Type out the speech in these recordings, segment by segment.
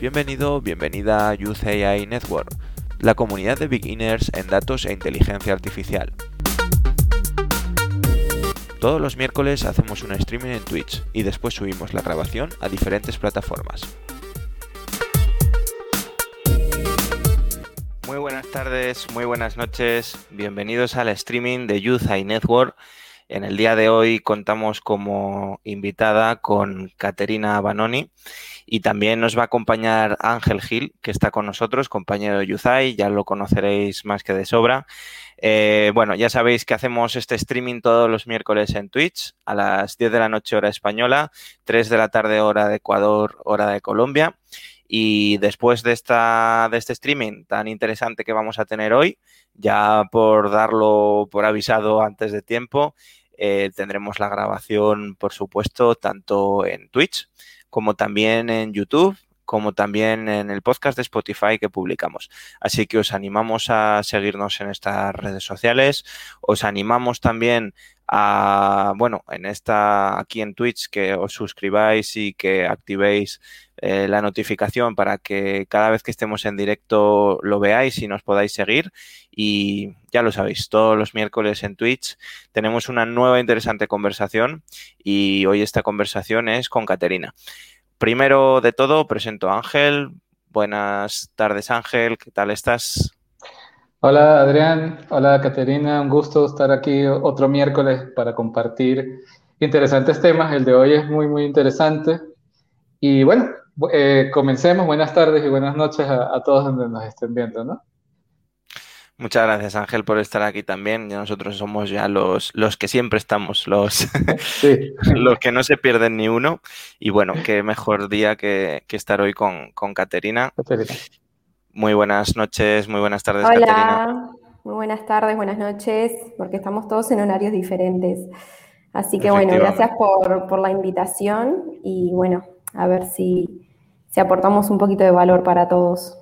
Bienvenido, bienvenida a Youth AI Network, la comunidad de beginners en datos e inteligencia artificial. Todos los miércoles hacemos un streaming en Twitch y después subimos la grabación a diferentes plataformas. Muy buenas tardes, muy buenas noches, bienvenidos al streaming de Youth AI Network. En el día de hoy contamos como invitada con Caterina Banoni y también nos va a acompañar Ángel Gil, que está con nosotros, compañero de Yuzai, ya lo conoceréis más que de sobra. Eh, bueno, ya sabéis que hacemos este streaming todos los miércoles en Twitch a las 10 de la noche hora española, 3 de la tarde hora de Ecuador, hora de Colombia. Y después de, esta, de este streaming tan interesante que vamos a tener hoy, ya por darlo por avisado antes de tiempo, eh, tendremos la grabación, por supuesto, tanto en Twitch como también en YouTube, como también en el podcast de Spotify que publicamos. Así que os animamos a seguirnos en estas redes sociales, os animamos también a, bueno, en esta, aquí en Twitch, que os suscribáis y que activéis eh, la notificación para que cada vez que estemos en directo lo veáis y nos podáis seguir. Y ya lo sabéis, todos los miércoles en Twitch tenemos una nueva interesante conversación y hoy esta conversación es con Caterina. Primero de todo, presento a Ángel. Buenas tardes, Ángel. ¿Qué tal estás? Hola Adrián, hola Caterina, un gusto estar aquí otro miércoles para compartir interesantes temas. El de hoy es muy, muy interesante. Y bueno, eh, comencemos. Buenas tardes y buenas noches a, a, todos donde nos estén viendo, ¿no? Muchas gracias Ángel por estar aquí también. Nosotros somos ya los, los que siempre estamos, los, sí. los que no se pierden ni uno. Y bueno, qué mejor día que, que estar hoy con, con Caterina. Caterina. Muy buenas noches, muy buenas tardes, Hola. Caterina. Muy buenas tardes, buenas noches, porque estamos todos en horarios diferentes. Así que bueno, gracias por, por, la invitación y bueno, a ver si, si aportamos un poquito de valor para todos.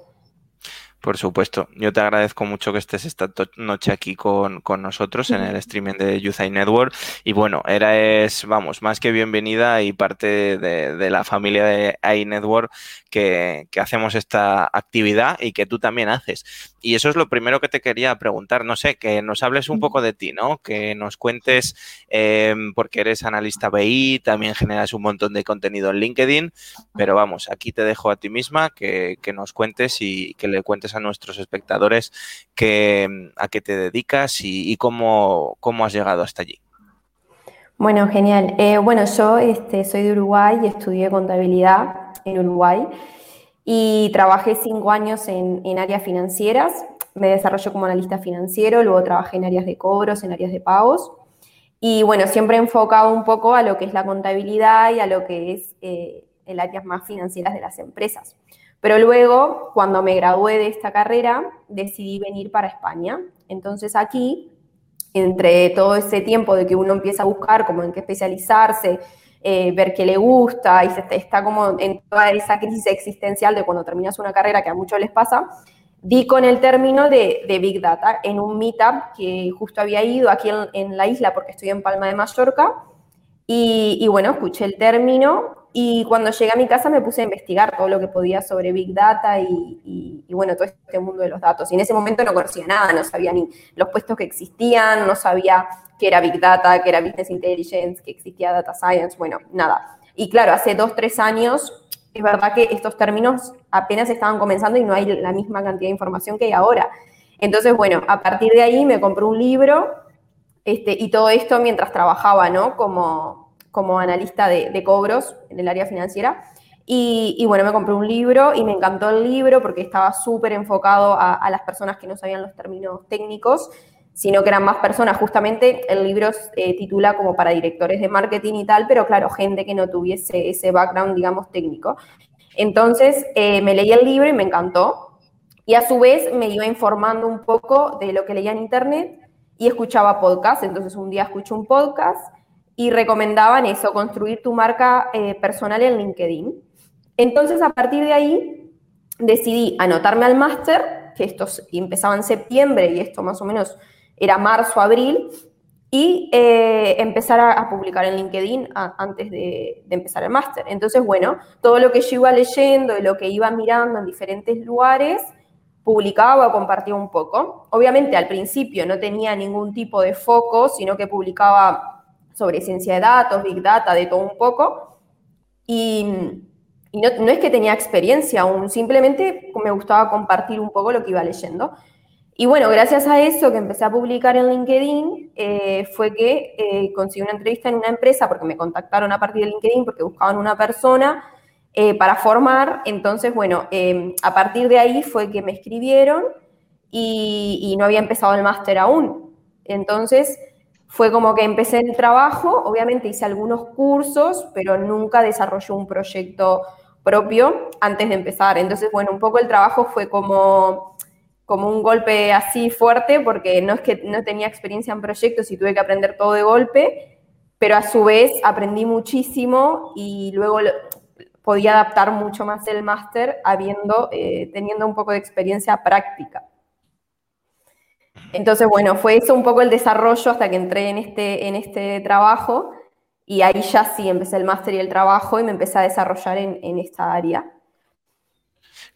Por supuesto, yo te agradezco mucho que estés esta noche aquí con, con nosotros en el streaming de Youth Network. Y bueno, eres, vamos, más que bienvenida y parte de, de la familia de iNetwork que, que, hacemos esta actividad y que tú también haces. Y eso es lo primero que te quería preguntar. No sé, que nos hables un poco de ti, ¿no? Que nos cuentes, eh, porque eres analista BI, también generas un montón de contenido en LinkedIn, pero vamos, aquí te dejo a ti misma que, que nos cuentes y que le cuentes a nuestros espectadores que, a qué te dedicas y, y cómo, cómo has llegado hasta allí. Bueno, genial. Eh, bueno, yo este, soy de Uruguay y estudié contabilidad en Uruguay y trabajé cinco años en, en, áreas financieras. Me desarrollé como analista financiero, luego trabajé en áreas de cobros, en áreas de pagos. Y bueno, siempre he enfocado un poco a lo que es la contabilidad y a lo que es eh, el áreas más financieras de las empresas. Pero luego, cuando me gradué de esta carrera, decidí venir para España. Entonces aquí entre todo ese tiempo de que uno empieza a buscar como en qué especializarse, eh, ver qué le gusta y se está como en toda esa crisis existencial de cuando terminas una carrera que a muchos les pasa, di con el término de, Big Data en un meetup que justo había ido aquí en, en, la isla porque estoy en Palma de Mallorca y, y bueno, escuché el término y cuando llegué a mi casa me puse a investigar todo lo que podía sobre Big Data y, bueno, todo este mundo de los datos. Y en ese momento no conocía nada, no sabía ni los puestos que existían, no sabía qué era Big Data, qué era Business Intelligence, que existía Data Science, bueno, nada. Y claro, hace dos, tres años, es verdad que estos términos apenas estaban comenzando y no hay la misma cantidad de información que hay ahora. Entonces, bueno, a partir de ahí me compré un libro este, y todo esto mientras trabajaba, ¿no? Como, como analista de, cobros en el área financiera. Y, bueno, me compré un libro y me encantó el libro porque estaba súper enfocado a, las personas que no sabían los términos técnicos, sino que eran más personas. Justamente el libro eh, titula como para directores de marketing y tal, pero claro, gente que no tuviese ese background, digamos, técnico. Entonces eh, me leí el libro y me encantó. Y a su vez me iba informando un poco de lo que leía en internet y escuchaba podcast. Entonces un día escucho un podcast y recomendaban eso, construir tu marca eh, personal en LinkedIn. Entonces, a partir de ahí, decidí anotarme al máster, que esto empezaba en septiembre y esto más o menos era marzo, abril, y eh, empezar a, publicar en LinkedIn antes de, empezar el máster. Entonces, bueno, todo lo que yo iba leyendo y lo que iba mirando en diferentes lugares, publicaba o compartía un poco. Obviamente al principio no tenía ningún tipo de foco, sino que publicaba sobre ciencia de datos, big data, de todo un poco. Y, no, no, es que tenía experiencia aún, simplemente me gustaba compartir un poco lo que iba leyendo. Y bueno, gracias a eso que empecé a publicar en LinkedIn, eh, fue que eh, conseguí una entrevista en una empresa porque me contactaron a partir de LinkedIn porque buscaban una persona eh, para formar. Entonces, bueno, em, a partir de ahí fue que me escribieron y, no había empezado el máster aún. Entonces, fue como que empecé el trabajo, obviamente hice algunos cursos, pero nunca desarrollé un proyecto propio antes de empezar. Entonces, bueno, un poco el trabajo fue como como un golpe así fuerte, porque no es que no tenía experiencia en proyectos y tuve que aprender todo de golpe, pero a su vez aprendí muchísimo y luego podía adaptar mucho más el máster habiendo, eh, teniendo un poco de experiencia práctica. Entonces, bueno, fue eso un poco el desarrollo hasta que entré en este, en este trabajo y ahí ya sí empecé el máster y el trabajo y me empecé a desarrollar en, en esta área.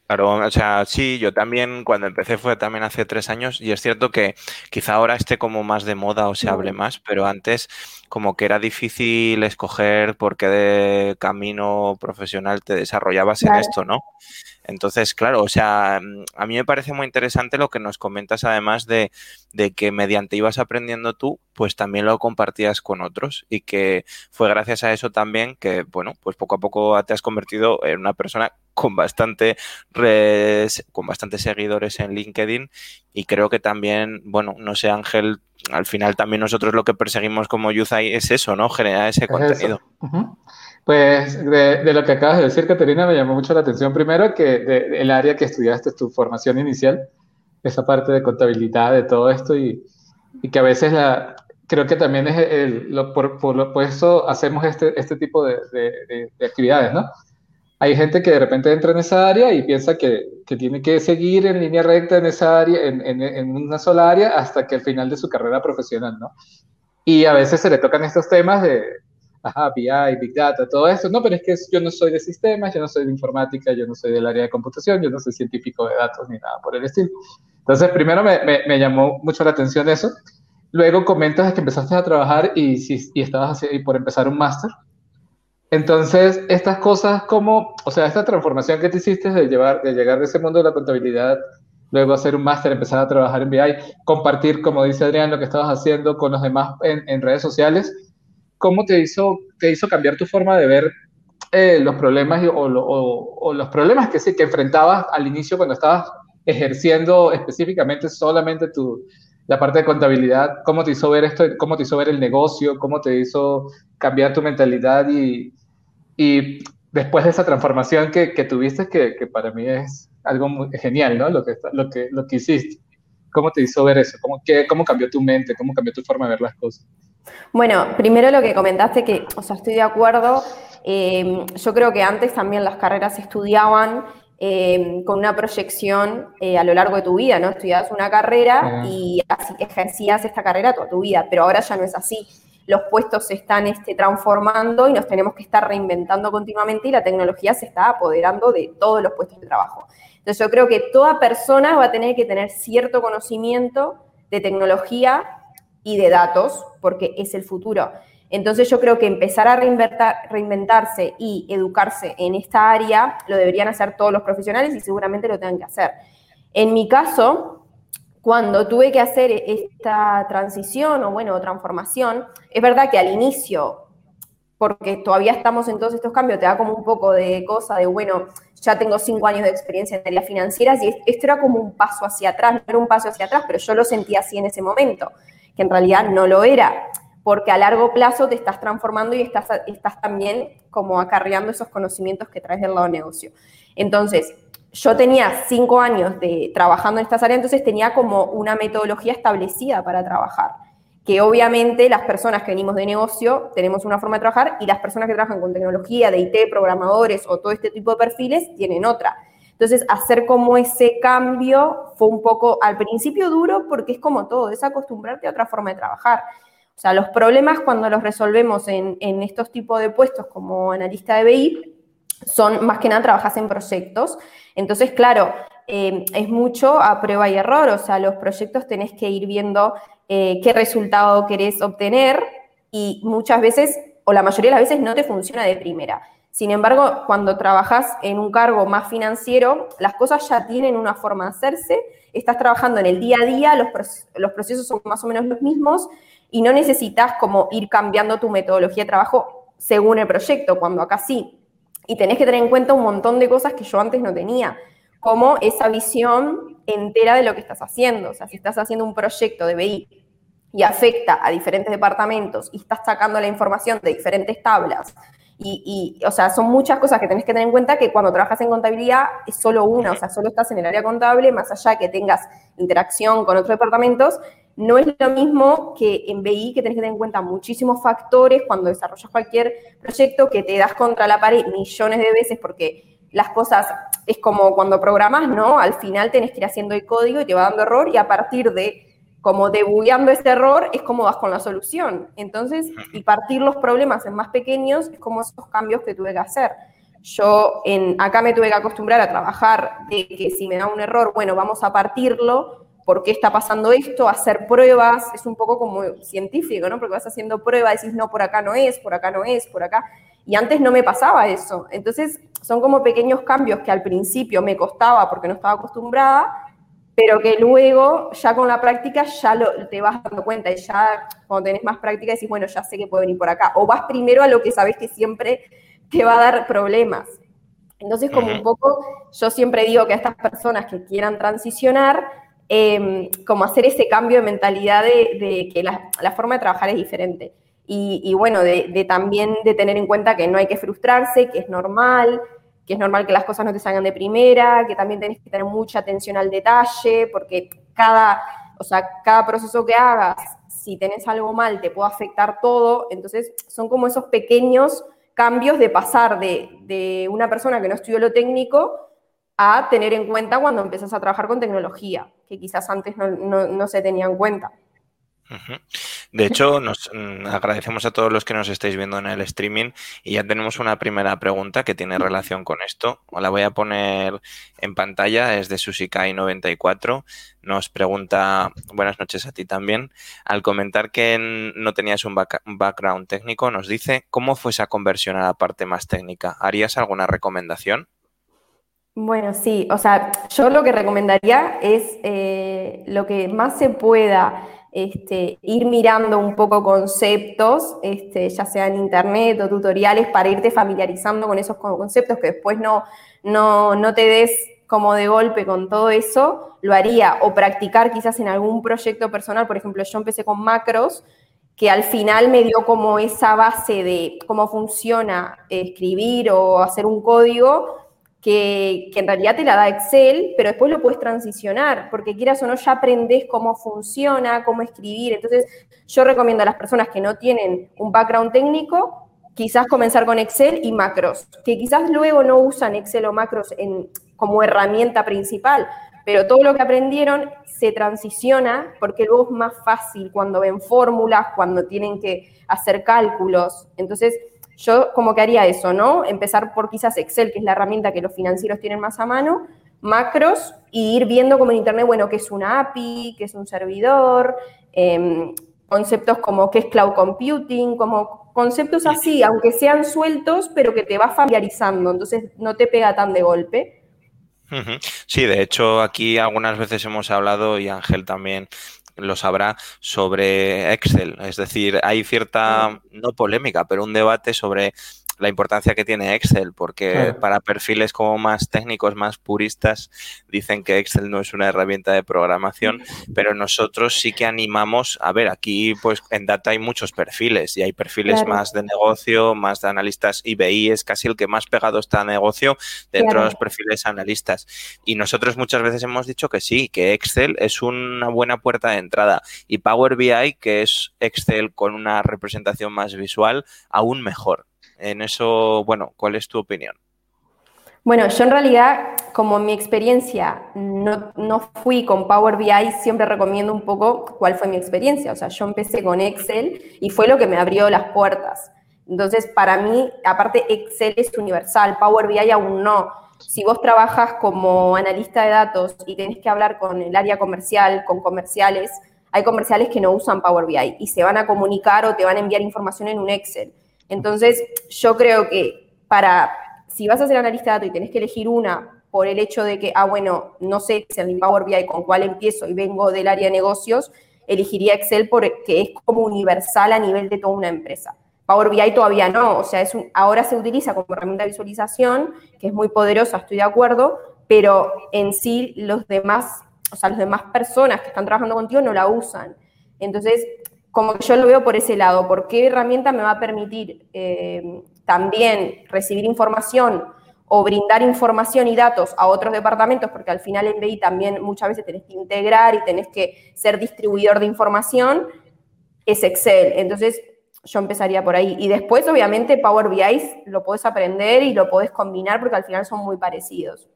Claro, o sea, sí, yo también cuando empecé fue también hace tres años y es cierto que quizá ahora esté como más de moda o se hable más, pero antes como que era difícil escoger por qué de camino profesional te desarrollabas en esto, ¿no? Entonces, claro, o sea, mm, a mí me parece muy interesante lo que nos comentas además de, de, que mediante ibas aprendiendo tú, pues también lo compartías con otros y que fue gracias a eso también que, bueno, pues poco a poco te has convertido en una persona con bastante con bastantes seguidores en LinkedIn y creo que también, bueno, no sé Ángel, al final también nosotros lo que perseguimos como Youthai es eso, ¿no? Generar ese contenido. Pues de, lo que acabas de decir, Caterina, me llamó mucho la atención primero que el área que estudiaste, tu formación inicial, esa parte de contabilidad, de todo esto y, que a veces la, creo que también es el, lo, por, por, eso hacemos este, este tipo de, de, de actividades, ¿no? hay gente que de repente entra en esa área y piensa que, que tiene que seguir en línea recta en esa área, en, en, en, una sola área, hasta que el final de su carrera profesional, ¿no? Y a veces se le tocan estos temas de, ajá, BI, Big Data, todo eso. No, pero es que yo no soy de sistemas, yo no soy de informática, yo no soy del área de computación, yo no soy científico de datos ni nada por el estilo. Entonces, primero me, me, llamó mucho la atención eso. Luego comentas que empezaste a trabajar y, y estabas por empezar un máster. Entonces, estas cosas como, o sea, esta transformación que te hiciste de, llevar, de llegar de ese mundo de la contabilidad, luego hacer un máster, empezar a trabajar en BI, compartir, como dice Adrián, lo que estabas haciendo con los demás en, redes sociales, ¿cómo te hizo, te hizo cambiar tu forma de ver eh, los problemas o, o, los problemas que que enfrentabas al inicio cuando estabas ejerciendo específicamente solamente tu, la parte de contabilidad, cómo te hizo ver esto, cómo te hizo ver el negocio, cómo te hizo cambiar tu mentalidad y, y después de esa transformación que, que tuviste, que, que, para mí es algo muy genial, ¿no? Lo que, lo que, lo que hiciste. ¿Cómo te hizo ver eso? ¿Cómo, qué, ¿Cómo cambió tu mente? ¿Cómo cambió tu forma de ver las cosas? Bueno, primero lo que comentaste, que, o sea, estoy de acuerdo. Eh, yo creo que antes también las carreras se estudiaban eh, con una proyección eh, a lo largo de tu vida, ¿no? Estudiabas una carrera y así ejercías esta carrera toda tu vida, pero ahora ya no es así los puestos se están este, transformando y nos tenemos que estar reinventando continuamente y la tecnología se está apoderando de todos los puestos de trabajo. Entonces yo creo que toda persona va a tener que tener cierto conocimiento de tecnología y de datos, porque es el futuro. Entonces yo creo que empezar a reinventarse y educarse en esta área lo deberían hacer todos los profesionales y seguramente lo tengan que hacer. En mi caso, cuando tuve que hacer esta transición o bueno, transformación, es verdad que al inicio, porque todavía estamos en todos estos cambios, te da como un poco de cosa de, bueno, ya tengo cinco años de experiencia en áreas financieras y esto era como un paso hacia atrás, no era un paso hacia atrás, pero yo lo sentía así en ese momento, que en realidad no lo era, porque a largo plazo te estás transformando y estás, estás también como acarreando esos conocimientos que traes del lado negocio. Entonces, yo tenía cinco años de trabajando en estas áreas, entonces tenía como una metodología establecida para trabajar, que obviamente las personas que venimos de negocio tenemos una forma de trabajar y las personas que trabajan con tecnología, de IT, programadores o todo este tipo de perfiles tienen otra. Entonces, hacer como ese cambio fue un poco al principio duro porque es como todo, es acostumbrarte a otra forma de trabajar. O sea, los problemas cuando los resolvemos en, estos tipos de puestos como analista de BI, son más que nada trabajas en proyectos. Entonces, claro, eh, es mucho a prueba y error, o sea, los proyectos tenés que ir viendo eh, qué resultado querés obtener y muchas veces, o la mayoría de las veces, no te funciona de primera. Sin embargo, cuando trabajas en un cargo más financiero, las cosas ya tienen una forma de hacerse, estás trabajando en el día a día, los, los procesos son más o menos los mismos y no necesitas como ir cambiando tu metodología de trabajo según el proyecto, cuando acá sí. Y tenés que tener en cuenta un montón de cosas que yo antes no tenía, como esa visión entera de lo que estás haciendo. O sea, si estás haciendo un proyecto de BI y afecta a diferentes departamentos y estás sacando la información de diferentes tablas y, o sea, son muchas cosas que tenés que tener en cuenta que cuando trabajas en contabilidad es solo una, o sea, solo estás en el área contable, más allá que tengas interacción con otros departamentos, no es lo mismo que en BI, que tenés que tener en cuenta muchísimos factores cuando desarrollas cualquier proyecto que te das contra la pared millones de veces porque las cosas es como cuando programas, ¿no? Al final tenés que ir haciendo el código y te va dando error y a partir de como debugueando ese error es como vas con la solución. Entonces, y partir los problemas en más pequeños es como esos cambios que tuve que hacer. Yo en, acá me tuve que acostumbrar a trabajar de que si me da un error, bueno, vamos a partirlo, ¿por qué está pasando esto? Hacer pruebas, es un poco como científico, ¿no? Porque vas haciendo pruebas, decís, no, por acá no es, por acá no es, por acá. Y antes no me pasaba eso. Entonces, son como pequeños cambios que al principio me costaba porque no estaba acostumbrada, pero que luego ya con la práctica ya lo, te vas dando cuenta y ya cuando tenés más práctica decís, bueno, ya sé que puede venir por acá. O vas primero a lo que sabes que siempre te va a dar problemas. Entonces, como un poco, yo siempre digo que a estas personas que quieran transicionar, em, como hacer ese cambio de mentalidad de, que la, forma de trabajar es diferente. Y, bueno, de, de, también de tener en cuenta que no hay que frustrarse, que es normal, es normal que las cosas no te salgan de primera, que también tenés que tener mucha atención al detalle, porque cada, o sea, cada proceso que hagas, si tenés algo mal, te puede afectar todo. Entonces, son como esos pequeños cambios de pasar de, una persona que no estudió lo técnico a tener en cuenta cuando empiezas a trabajar con tecnología, que quizás antes no, no se tenía en cuenta. De hecho, nos mm, agradecemos a todos los que nos estáis viendo en el streaming y ya tenemos una primera pregunta que tiene relación con esto. La voy a poner en pantalla, es de Susikai94. Nos pregunta, buenas noches a ti también. Al comentar que no tenías un, background técnico, nos dice, ¿cómo fue esa conversión a la parte más técnica? ¿Harías alguna recomendación? Bueno, sí, o sea, yo lo que recomendaría es eh, lo que más se pueda este, ir mirando un poco conceptos, este, ya sea en internet o tutoriales, para irte familiarizando con esos conceptos que después no, no, no te des como de golpe con todo eso, lo haría. O practicar quizás en algún proyecto personal, por ejemplo, yo empecé con macros, que al final me dio como esa base de cómo funciona escribir o hacer un código, que, en realidad te la da Excel, pero después lo puedes transicionar, porque quieras o no, ya aprendes cómo funciona, cómo escribir. Entonces, yo recomiendo a las personas que no tienen un background técnico, quizás comenzar con Excel y macros, que quizás luego no usan Excel o macros en, como herramienta principal, pero todo lo que aprendieron se transiciona porque luego es más fácil cuando ven fórmulas, cuando tienen que hacer cálculos. Entonces, yo como que haría eso, ¿no? Empezar por quizás Excel, que es la herramienta que los financieros tienen más a mano, macros, y ir viendo como en Internet, bueno, qué es una API, qué es un servidor, em, conceptos como qué es cloud computing, como conceptos así, aunque sean sueltos, pero que te vas familiarizando, entonces no te pega tan de golpe. Sí, de hecho aquí algunas veces hemos hablado y Ángel también lo sabrá sobre Excel. Es decir, hay cierta, no polémica, pero un debate sobre la importancia que tiene Excel, porque para perfiles como más técnicos, más puristas, dicen que Excel no es una herramienta de programación, pero nosotros sí que animamos, a ver, aquí pues en Data hay muchos perfiles y hay perfiles más de negocio, más de analistas, IBI es casi el que más pegado está a negocio dentro de los perfiles analistas. Y nosotros muchas veces hemos dicho que sí, que Excel es una buena puerta de entrada y Power BI, que es Excel con una representación más visual, aún mejor. En eso, bueno, ¿cuál es tu opinión? Bueno, yo en realidad, como mi experiencia no, no, fui con Power BI, siempre recomiendo un poco cuál fue mi experiencia. O sea, yo empecé con Excel y fue lo que me abrió las puertas. Entonces, para mí, aparte, Excel es universal, Power BI aún no. Si vos trabajas como analista de datos y tenés que hablar con el área comercial, con comerciales, hay comerciales que no usan Power BI y se van a comunicar o te van a enviar información en un Excel. Entonces, yo creo que para, si vas a ser analista de datos y tenés que elegir una por el hecho de que, ah, bueno, no sé si mi Power BI con cuál empiezo y vengo del área de negocios, elegiría Excel porque es como universal a nivel de toda una empresa. Power BI todavía no, o sea, es ahora se utiliza como herramienta de visualización, que es muy poderosa, estoy de acuerdo, pero en sí los demás o sea, las demás personas que están trabajando contigo no la usan. Entonces, como que yo lo veo por ese lado, ¿por qué herramienta me va a permitir eh, también recibir información o brindar información y datos a otros departamentos? Porque al final en BI también muchas veces tenés que integrar y tenés que ser distribuidor de información, es Excel. Entonces, yo empezaría por ahí. Y después, obviamente, Power BI lo podés aprender y lo podés combinar porque al final son muy parecidos.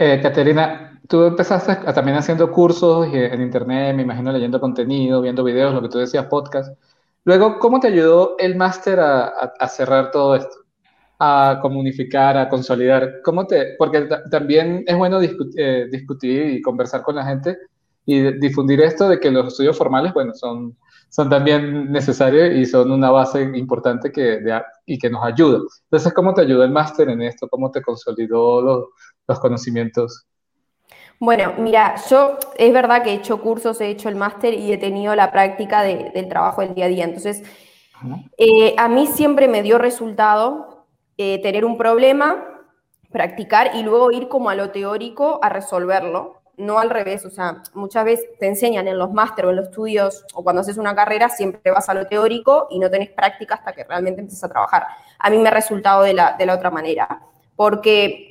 Eh, Caterina, tú empezaste también haciendo cursos en internet, me imagino leyendo contenido, viendo videos, lo que tú decías, podcast. Luego, ¿cómo te ayudó el máster a, cerrar todo esto? A comunicar, a consolidar. ¿Cómo te, porque también es bueno eh, discutir y conversar con la gente y difundir esto de que los estudios formales, bueno, son, son también necesarios y son una base importante que, y que nos ayuda. Entonces, ¿cómo te ayudó el máster en esto? ¿Cómo te consolidó los, los conocimientos? Bueno, mira, yo es verdad que he hecho cursos, he hecho el máster y he tenido la práctica del trabajo del día a día. Entonces, eh, a mí siempre me dio resultado eh, tener un problema, practicar y luego ir como a lo teórico a resolverlo. No al revés, o sea, muchas veces te enseñan en los máster o en los estudios o cuando haces una carrera, siempre vas a lo teórico y no tenés práctica hasta que realmente empiezas a trabajar. A mí me ha resultado de la, de la otra manera, porque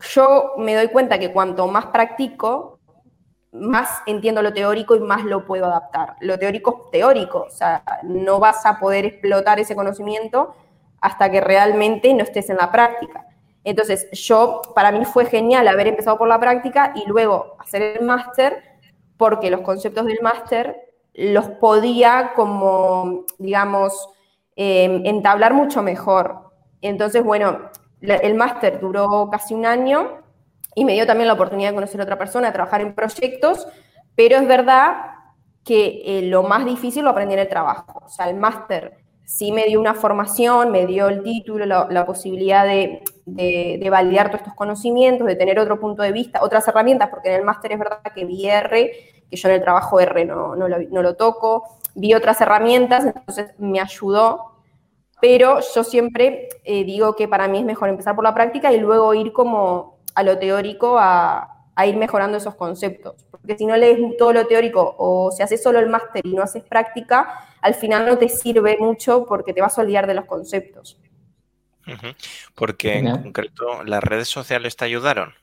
yo me doy cuenta que cuanto más practico, más entiendo lo teórico y más lo puedo adaptar. Lo teórico es teórico, o sea, no vas a poder explotar ese conocimiento hasta que realmente no estés en la práctica. Entonces, yo, para mí fue genial haber empezado por la práctica y luego hacer el máster, porque los conceptos del máster los podía como, digamos, eh, entablar mucho mejor. Entonces, bueno, el máster duró casi un año y me dio también la oportunidad de conocer a otra persona, de trabajar en proyectos, pero es verdad que eh, lo más difícil lo aprendí en el trabajo. O sea, el máster sí me dio una formación, me dio el título, la, posibilidad de, validar todos estos conocimientos, de tener otro punto de vista, otras herramientas, porque en el máster es verdad que vi R, que yo en el trabajo R no lo toco, vi otras herramientas, entonces me ayudó pero yo siempre eh, digo que para mí es mejor empezar por la práctica y luego ir como a lo teórico a, ir mejorando esos conceptos. Porque si no lees todo lo teórico o si haces solo el máster y no haces práctica, al final no te sirve mucho porque te vas a olvidar de los conceptos. Porque en concreto, ¿las redes sociales te ayudaron?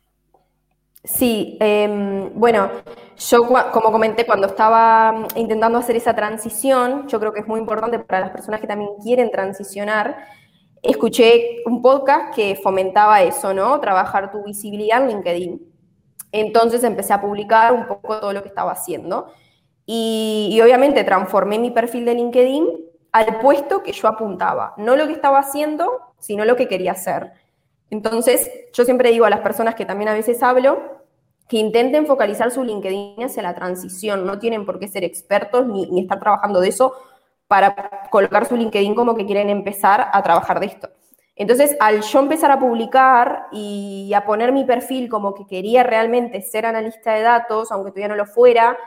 Sí, em, bueno, yo como comenté, cuando estaba mm, intentando hacer esa transición, yo creo que es muy importante para las personas que también quieren transicionar, escuché un podcast que fomentaba eso, ¿no? Trabajar tu visibilidad en LinkedIn. Entonces empecé a publicar un poco todo lo que estaba haciendo y, y obviamente transformé mi perfil de LinkedIn al puesto que yo apuntaba, no lo que estaba haciendo, sino lo que quería hacer. Entonces, yo siempre digo a las personas que también a veces hablo, que intenten focalizar su LinkedIn hacia la transición. No tienen por qué ser expertos ni, estar trabajando de eso para colocar su LinkedIn como que quieren empezar a trabajar de esto. Entonces, al yo empezar a publicar y a poner mi perfil como que quería realmente ser analista de datos, aunque todavía no lo fuera,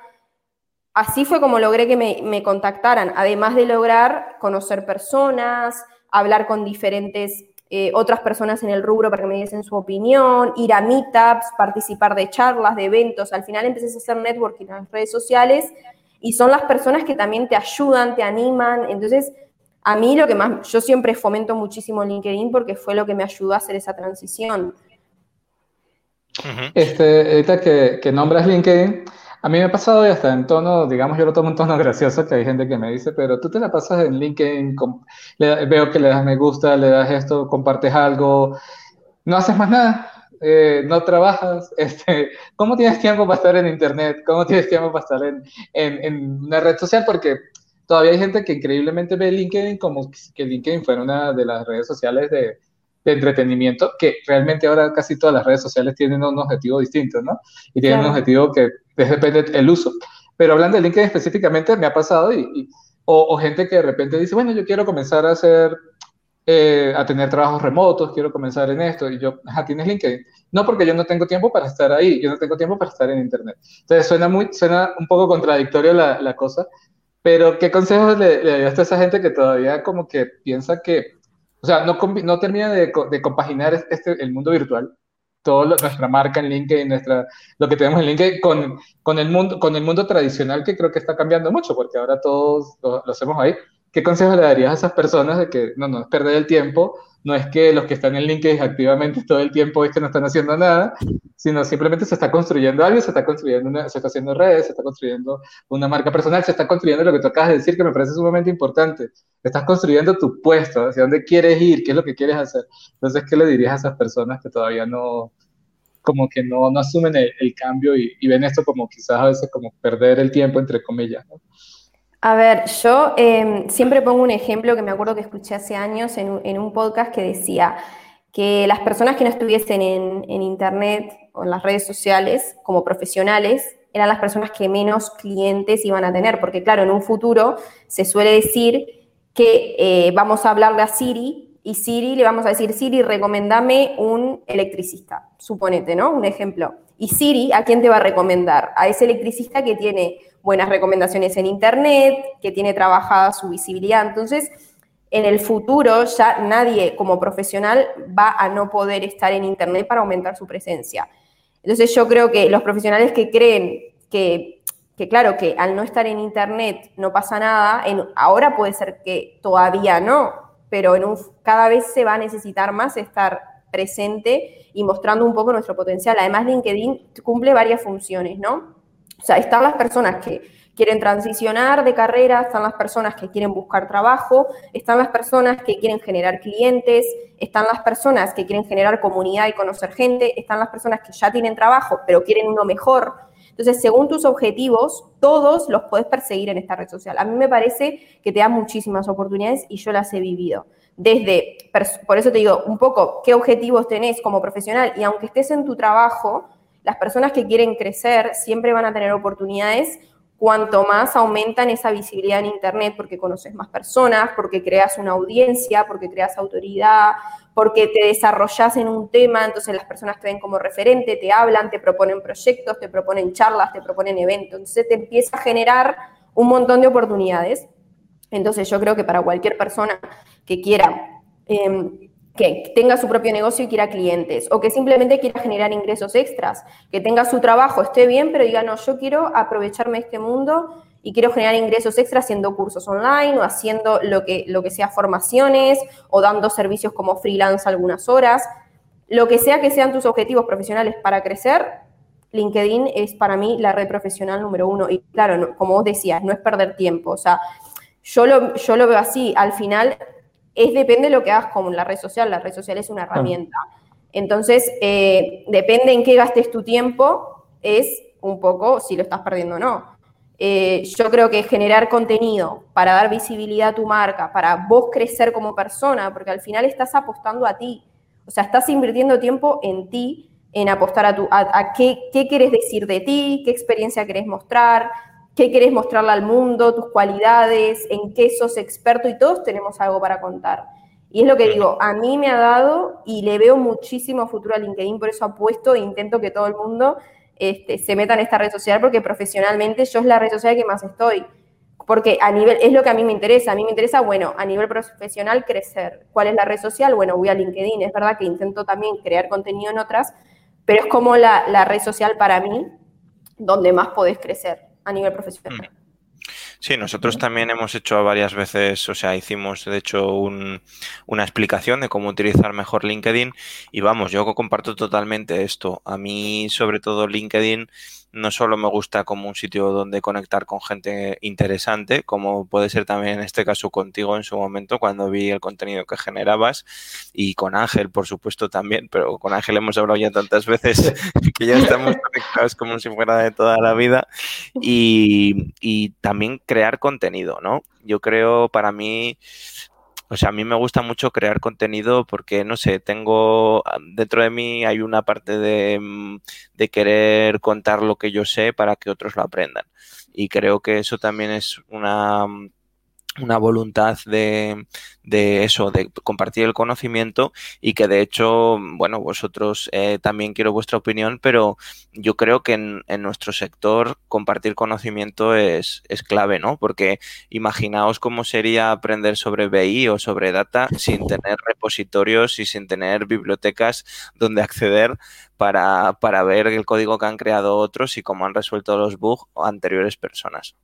así fue como logré que me, me contactaran, además de lograr conocer personas, hablar con diferentes eh, otras personas en el rubro para que me diesen su opinión, ir a meetups, participar de charlas, de eventos. Al final empecé a hacer networking en las redes sociales y son las personas que también te ayudan, te animan. Entonces, a mí lo que más, yo siempre fomento muchísimo LinkedIn porque fue lo que me ayudó a hacer esa transición. Este, ahorita que, que nombras LinkedIn, a mí me ha pasado y hasta en tono, digamos, yo lo tomo en tono gracioso, que hay gente que me dice, pero tú te la pasas en LinkedIn, veo que le das me gusta, le das esto, compartes algo. no haces más nada, eh, no trabajas, este, ¿cómo tienes tiempo para estar en Internet? ¿Cómo tienes tiempo para estar en, en, en, una red social? Porque todavía hay gente que increíblemente ve LinkedIn como que LinkedIn fuera una de las redes sociales de, de entretenimiento, que realmente ahora casi todas las redes sociales tienen un objetivo distinto, ¿no? Y tienen un objetivo que depende del uso. Pero hablando de LinkedIn específicamente, me ha pasado y, o, o, gente que de repente dice, bueno, yo quiero comenzar a hacer eh, a tener trabajos remotos, quiero comenzar en esto, y yo, ajá, ¿tienes LinkedIn? No, porque yo no tengo tiempo para estar ahí, yo no tengo tiempo para estar en Internet. Entonces suena, muy, suena un poco contradictorio la, la cosa, pero ¿qué consejos le, le a esa gente que todavía como que piensa que, o sea, no, no termina de, de compaginar este, el mundo virtual, toda nuestra marca en LinkedIn, nuestra, lo que tenemos en LinkedIn con, con, el mundo, con el mundo tradicional que creo que está cambiando mucho, porque ahora todos lo, lo hacemos ahí. ¿Qué consejo le darías a esas personas de que no, no es perder el tiempo, no es que los que están en LinkedIn activamente todo el tiempo es que no están haciendo nada, sino simplemente se está construyendo algo, se está construyendo una, se está haciendo redes, se está construyendo una marca personal, se está construyendo lo que tú acabas de decir que me parece sumamente importante. Estás construyendo tu puesto, hacia dónde quieres ir, qué es lo que quieres hacer. Entonces, ¿qué le dirías a esas personas que todavía no, como que no, no asumen el, el cambio y, y, ven esto como quizás a veces como perder el tiempo, entre comillas? ¿no? A ver, yo eh, siempre pongo un ejemplo que me acuerdo que escuché hace años en, un podcast que decía que las personas que no estuviesen en, en, Internet o en las redes sociales como profesionales eran las personas que menos clientes iban a tener, porque claro, en un futuro se suele decir que eh, vamos a hablarle a Siri y Siri le vamos a decir, Siri, recomendame un electricista, suponete, ¿no? Un ejemplo. Y Siri, ¿a quién te va a recomendar? A ese electricista que tiene buenas recomendaciones en Internet, que tiene trabajada su visibilidad. Entonces, en el futuro ya nadie como profesional va a no poder estar en Internet para aumentar su presencia. Entonces yo creo que los profesionales que creen que, que claro, que al no estar en Internet no pasa nada, en, ahora puede ser que todavía no, pero en un, cada vez se va a necesitar más estar presente y mostrando un poco nuestro potencial. Además, LinkedIn cumple varias funciones, ¿no? O sea, están las personas que quieren transicionar de carrera, están las personas que quieren buscar trabajo, están las personas que quieren generar clientes, están las personas que quieren generar comunidad y conocer gente, están las personas que ya tienen trabajo pero quieren uno mejor. Entonces, según tus objetivos, todos los puedes perseguir en esta red social. A mí me parece que te da muchísimas oportunidades y yo las he vivido. Desde, por eso te digo, un poco qué objetivos tenés como profesional y aunque estés en tu trabajo, las personas que quieren crecer siempre van a tener oportunidades cuanto más aumentan esa visibilidad en Internet, porque conoces más personas, porque creas una audiencia, porque creas autoridad, porque te desarrollas en un tema, entonces las personas te ven como referente, te hablan, te proponen proyectos, te proponen charlas, te proponen eventos, entonces te empieza a generar un montón de oportunidades. Entonces yo creo que para cualquier persona que quiera eh, que tenga su propio negocio y quiera clientes, o que simplemente quiera generar ingresos extras, que tenga su trabajo, esté bien, pero diga, no, yo quiero aprovecharme de este mundo y quiero generar ingresos extras haciendo cursos online o haciendo lo que, lo que sea formaciones o dando servicios como freelance algunas horas. Lo que sea que sean tus objetivos profesionales para crecer, LinkedIn es para mí la red profesional número uno. Y claro, como vos decías, no es perder tiempo. O sea, yo lo, yo lo veo así. Al final, es depende de lo que hagas con la red social. La red social es una herramienta. Entonces, eh, depende en qué gastes tu tiempo, es un poco si lo estás perdiendo o no. Eh, yo creo que generar contenido para dar visibilidad a tu marca, para vos crecer como persona, porque al final estás apostando a ti. O sea, estás invirtiendo tiempo en ti, en apostar a, tu, a, qué, qué quieres decir de ti, qué experiencia querés mostrar, qué querés mostrarle al mundo, tus cualidades, en qué sos experto y todos tenemos algo para contar. Y es lo que digo, a mí me ha dado y le veo muchísimo futuro a LinkedIn, por eso apuesto e intento que todo el mundo este, se meta en esta red social, porque profesionalmente yo es la red social que más estoy. Porque a nivel, es lo que a mí me interesa. A mí me interesa, bueno, a nivel profesional crecer. ¿Cuál es la red social? Bueno, voy a LinkedIn. Es verdad que intento también crear contenido en otras, pero es como la, la red social para mí donde más podés crecer a nivel profesional. Mm. Sí, nosotros también hemos hecho varias veces, o sea, hicimos de hecho un, una explicación de cómo utilizar mejor LinkedIn y vamos, yo comparto totalmente esto. A mí, sobre todo LinkedIn, no solo me gusta como un sitio donde conectar con gente interesante, como puede ser también en este caso contigo en su momento cuando vi el contenido que generabas y con Ángel, por supuesto, también, pero con Ángel hemos hablado ya tantas veces que ya estamos conectados como si fuera de toda la vida y, y también crear contenido, ¿no? Yo creo para mí o sea, a mí me gusta mucho crear contenido porque, no sé, tengo, dentro de mí hay una parte de, mm, de querer contar lo que yo sé para que otros lo aprendan. Y creo que eso también es una mm, una voluntad de, de, eso, de compartir el conocimiento y que de hecho, bueno, vosotros eh, también quiero vuestra opinión, pero yo creo que en, en nuestro sector compartir conocimiento es, es, clave, ¿no? Porque imaginaos cómo sería aprender sobre BI o sobre data sin tener repositorios y sin tener bibliotecas donde acceder para, para ver el código que han creado otros y cómo han resuelto los bugs anteriores personas.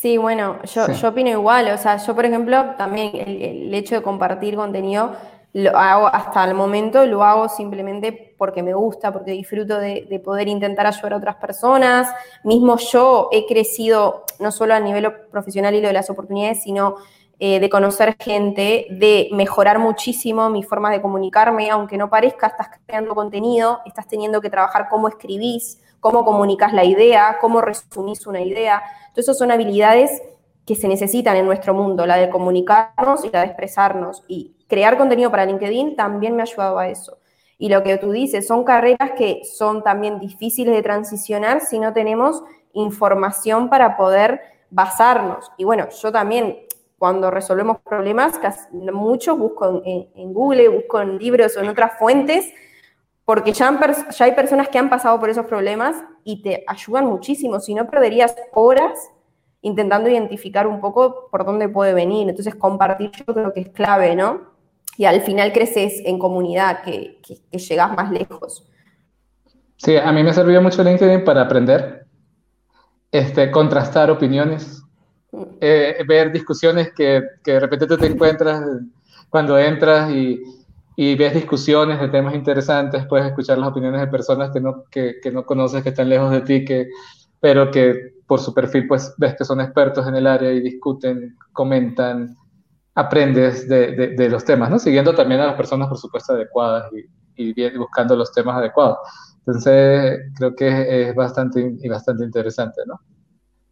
Sí, bueno, yo, yo opino igual. O sea, yo, por ejemplo, también el, hecho de compartir contenido lo hago hasta el momento, lo hago simplemente porque me gusta, porque disfruto de, poder intentar ayudar a otras personas. Mismo yo he crecido no solo a nivel profesional y lo de las oportunidades, sino eh, de conocer gente, de mejorar muchísimo mi forma de comunicarme, aunque no parezca, estás creando contenido, estás teniendo que trabajar cómo escribís, cómo comunicas la idea, cómo resumís una idea. Entonces, son habilidades que se necesitan en nuestro mundo, la de comunicarnos y la de expresarnos. Y crear contenido para LinkedIn también me ha ayudado a eso. Y lo que tú dices, son carreras que son también difíciles de transicionar si no tenemos información para poder basarnos. Y bueno, yo también cuando resolvemos problemas, mucho busco en, en Google, busco en libros o en otras fuentes porque ya, ya, hay personas que han pasado por esos problemas y te ayudan muchísimo, si no perderías horas intentando identificar un poco por dónde puede venir. Entonces, compartir yo creo que es clave, ¿no? Y al final creces en comunidad, que, que, llegas más lejos. Sí, a mí me sirvió mucho LinkedIn para aprender, este, contrastar opiniones, mm. eh, ver discusiones que, que de repente tú te encuentras cuando entras y, y ves discusiones de temas interesantes, puedes escuchar las opiniones de personas que no, que, que no conoces, que están lejos de ti, que, pero que por su perfil pues ves que son expertos en el área y discuten, comentan, aprendes de, de, los temas, ¿no? Siguiendo también a las personas, por supuesto, adecuadas y, y buscando los temas adecuados. Entonces, creo que es bastante, y bastante interesante, ¿no?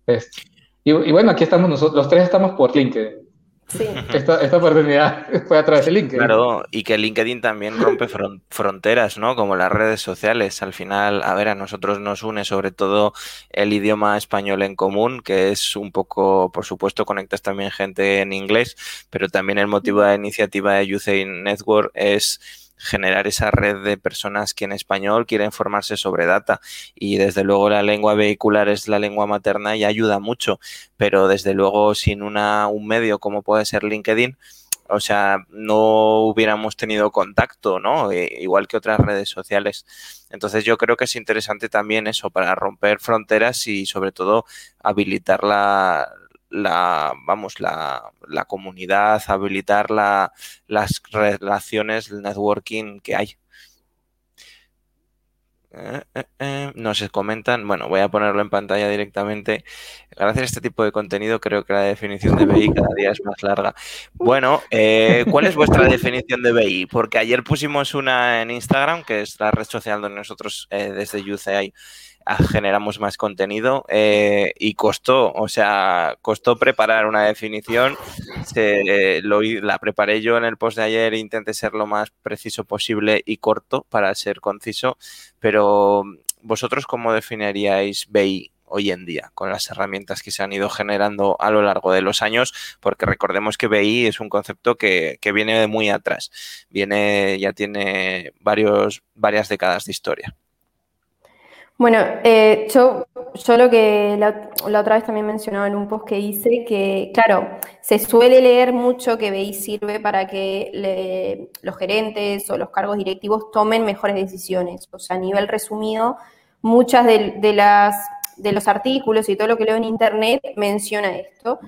Este, y, y, bueno, aquí estamos nosotros, los tres estamos por LinkedIn. Sí. Esta, esta, oportunidad fue a través de LinkedIn. Claro, y que LinkedIn también rompe fronteras, ¿no? Como las redes sociales. Al final, a ver, a nosotros nos une sobre todo el idioma español en común, que es un poco, por supuesto, conectas también gente en inglés, pero también el motivo de la iniciativa de Youth Network es generar esa red de personas que en español quieren formarse sobre data y desde luego la lengua vehicular es la lengua materna y ayuda mucho, pero desde luego sin una, un medio como puede ser LinkedIn, o sea, no hubiéramos tenido contacto, ¿no? E, igual que otras redes sociales. Entonces yo creo que es interesante también eso para romper fronteras y sobre todo habilitar la, la, vamos, la, la comunidad, habilitar la, las relaciones, el networking que hay. Eh, eh, eh, nos comentan, bueno, voy a ponerlo en pantalla directamente. Gracias a este tipo de contenido, creo que la definición de BI cada día es más larga. Bueno, ¿cuál es vuestra definición de BI? Porque ayer pusimos una en Instagram, que es la red social donde nosotros desde UCI generamos más contenido eh, y costó, o sea, costó preparar una definición. Se, lo, la preparé yo en el post de ayer, intenté ser lo más preciso posible y corto para ser conciso, pero vosotros cómo definiríais BI hoy en día con las herramientas que se han ido generando a lo largo de los años, porque recordemos que BI es un concepto que, que viene de muy atrás, viene, ya tiene varios, varias décadas de historia. Bueno, eh, yo, yo lo que la, otra vez también mencionaba en un post que hice, que claro, se suele leer mucho que BI sirve para que los gerentes o los cargos directivos tomen mejores decisiones. O sea, a nivel resumido, muchas de, las, de los artículos y todo lo que leo en Internet menciona esto.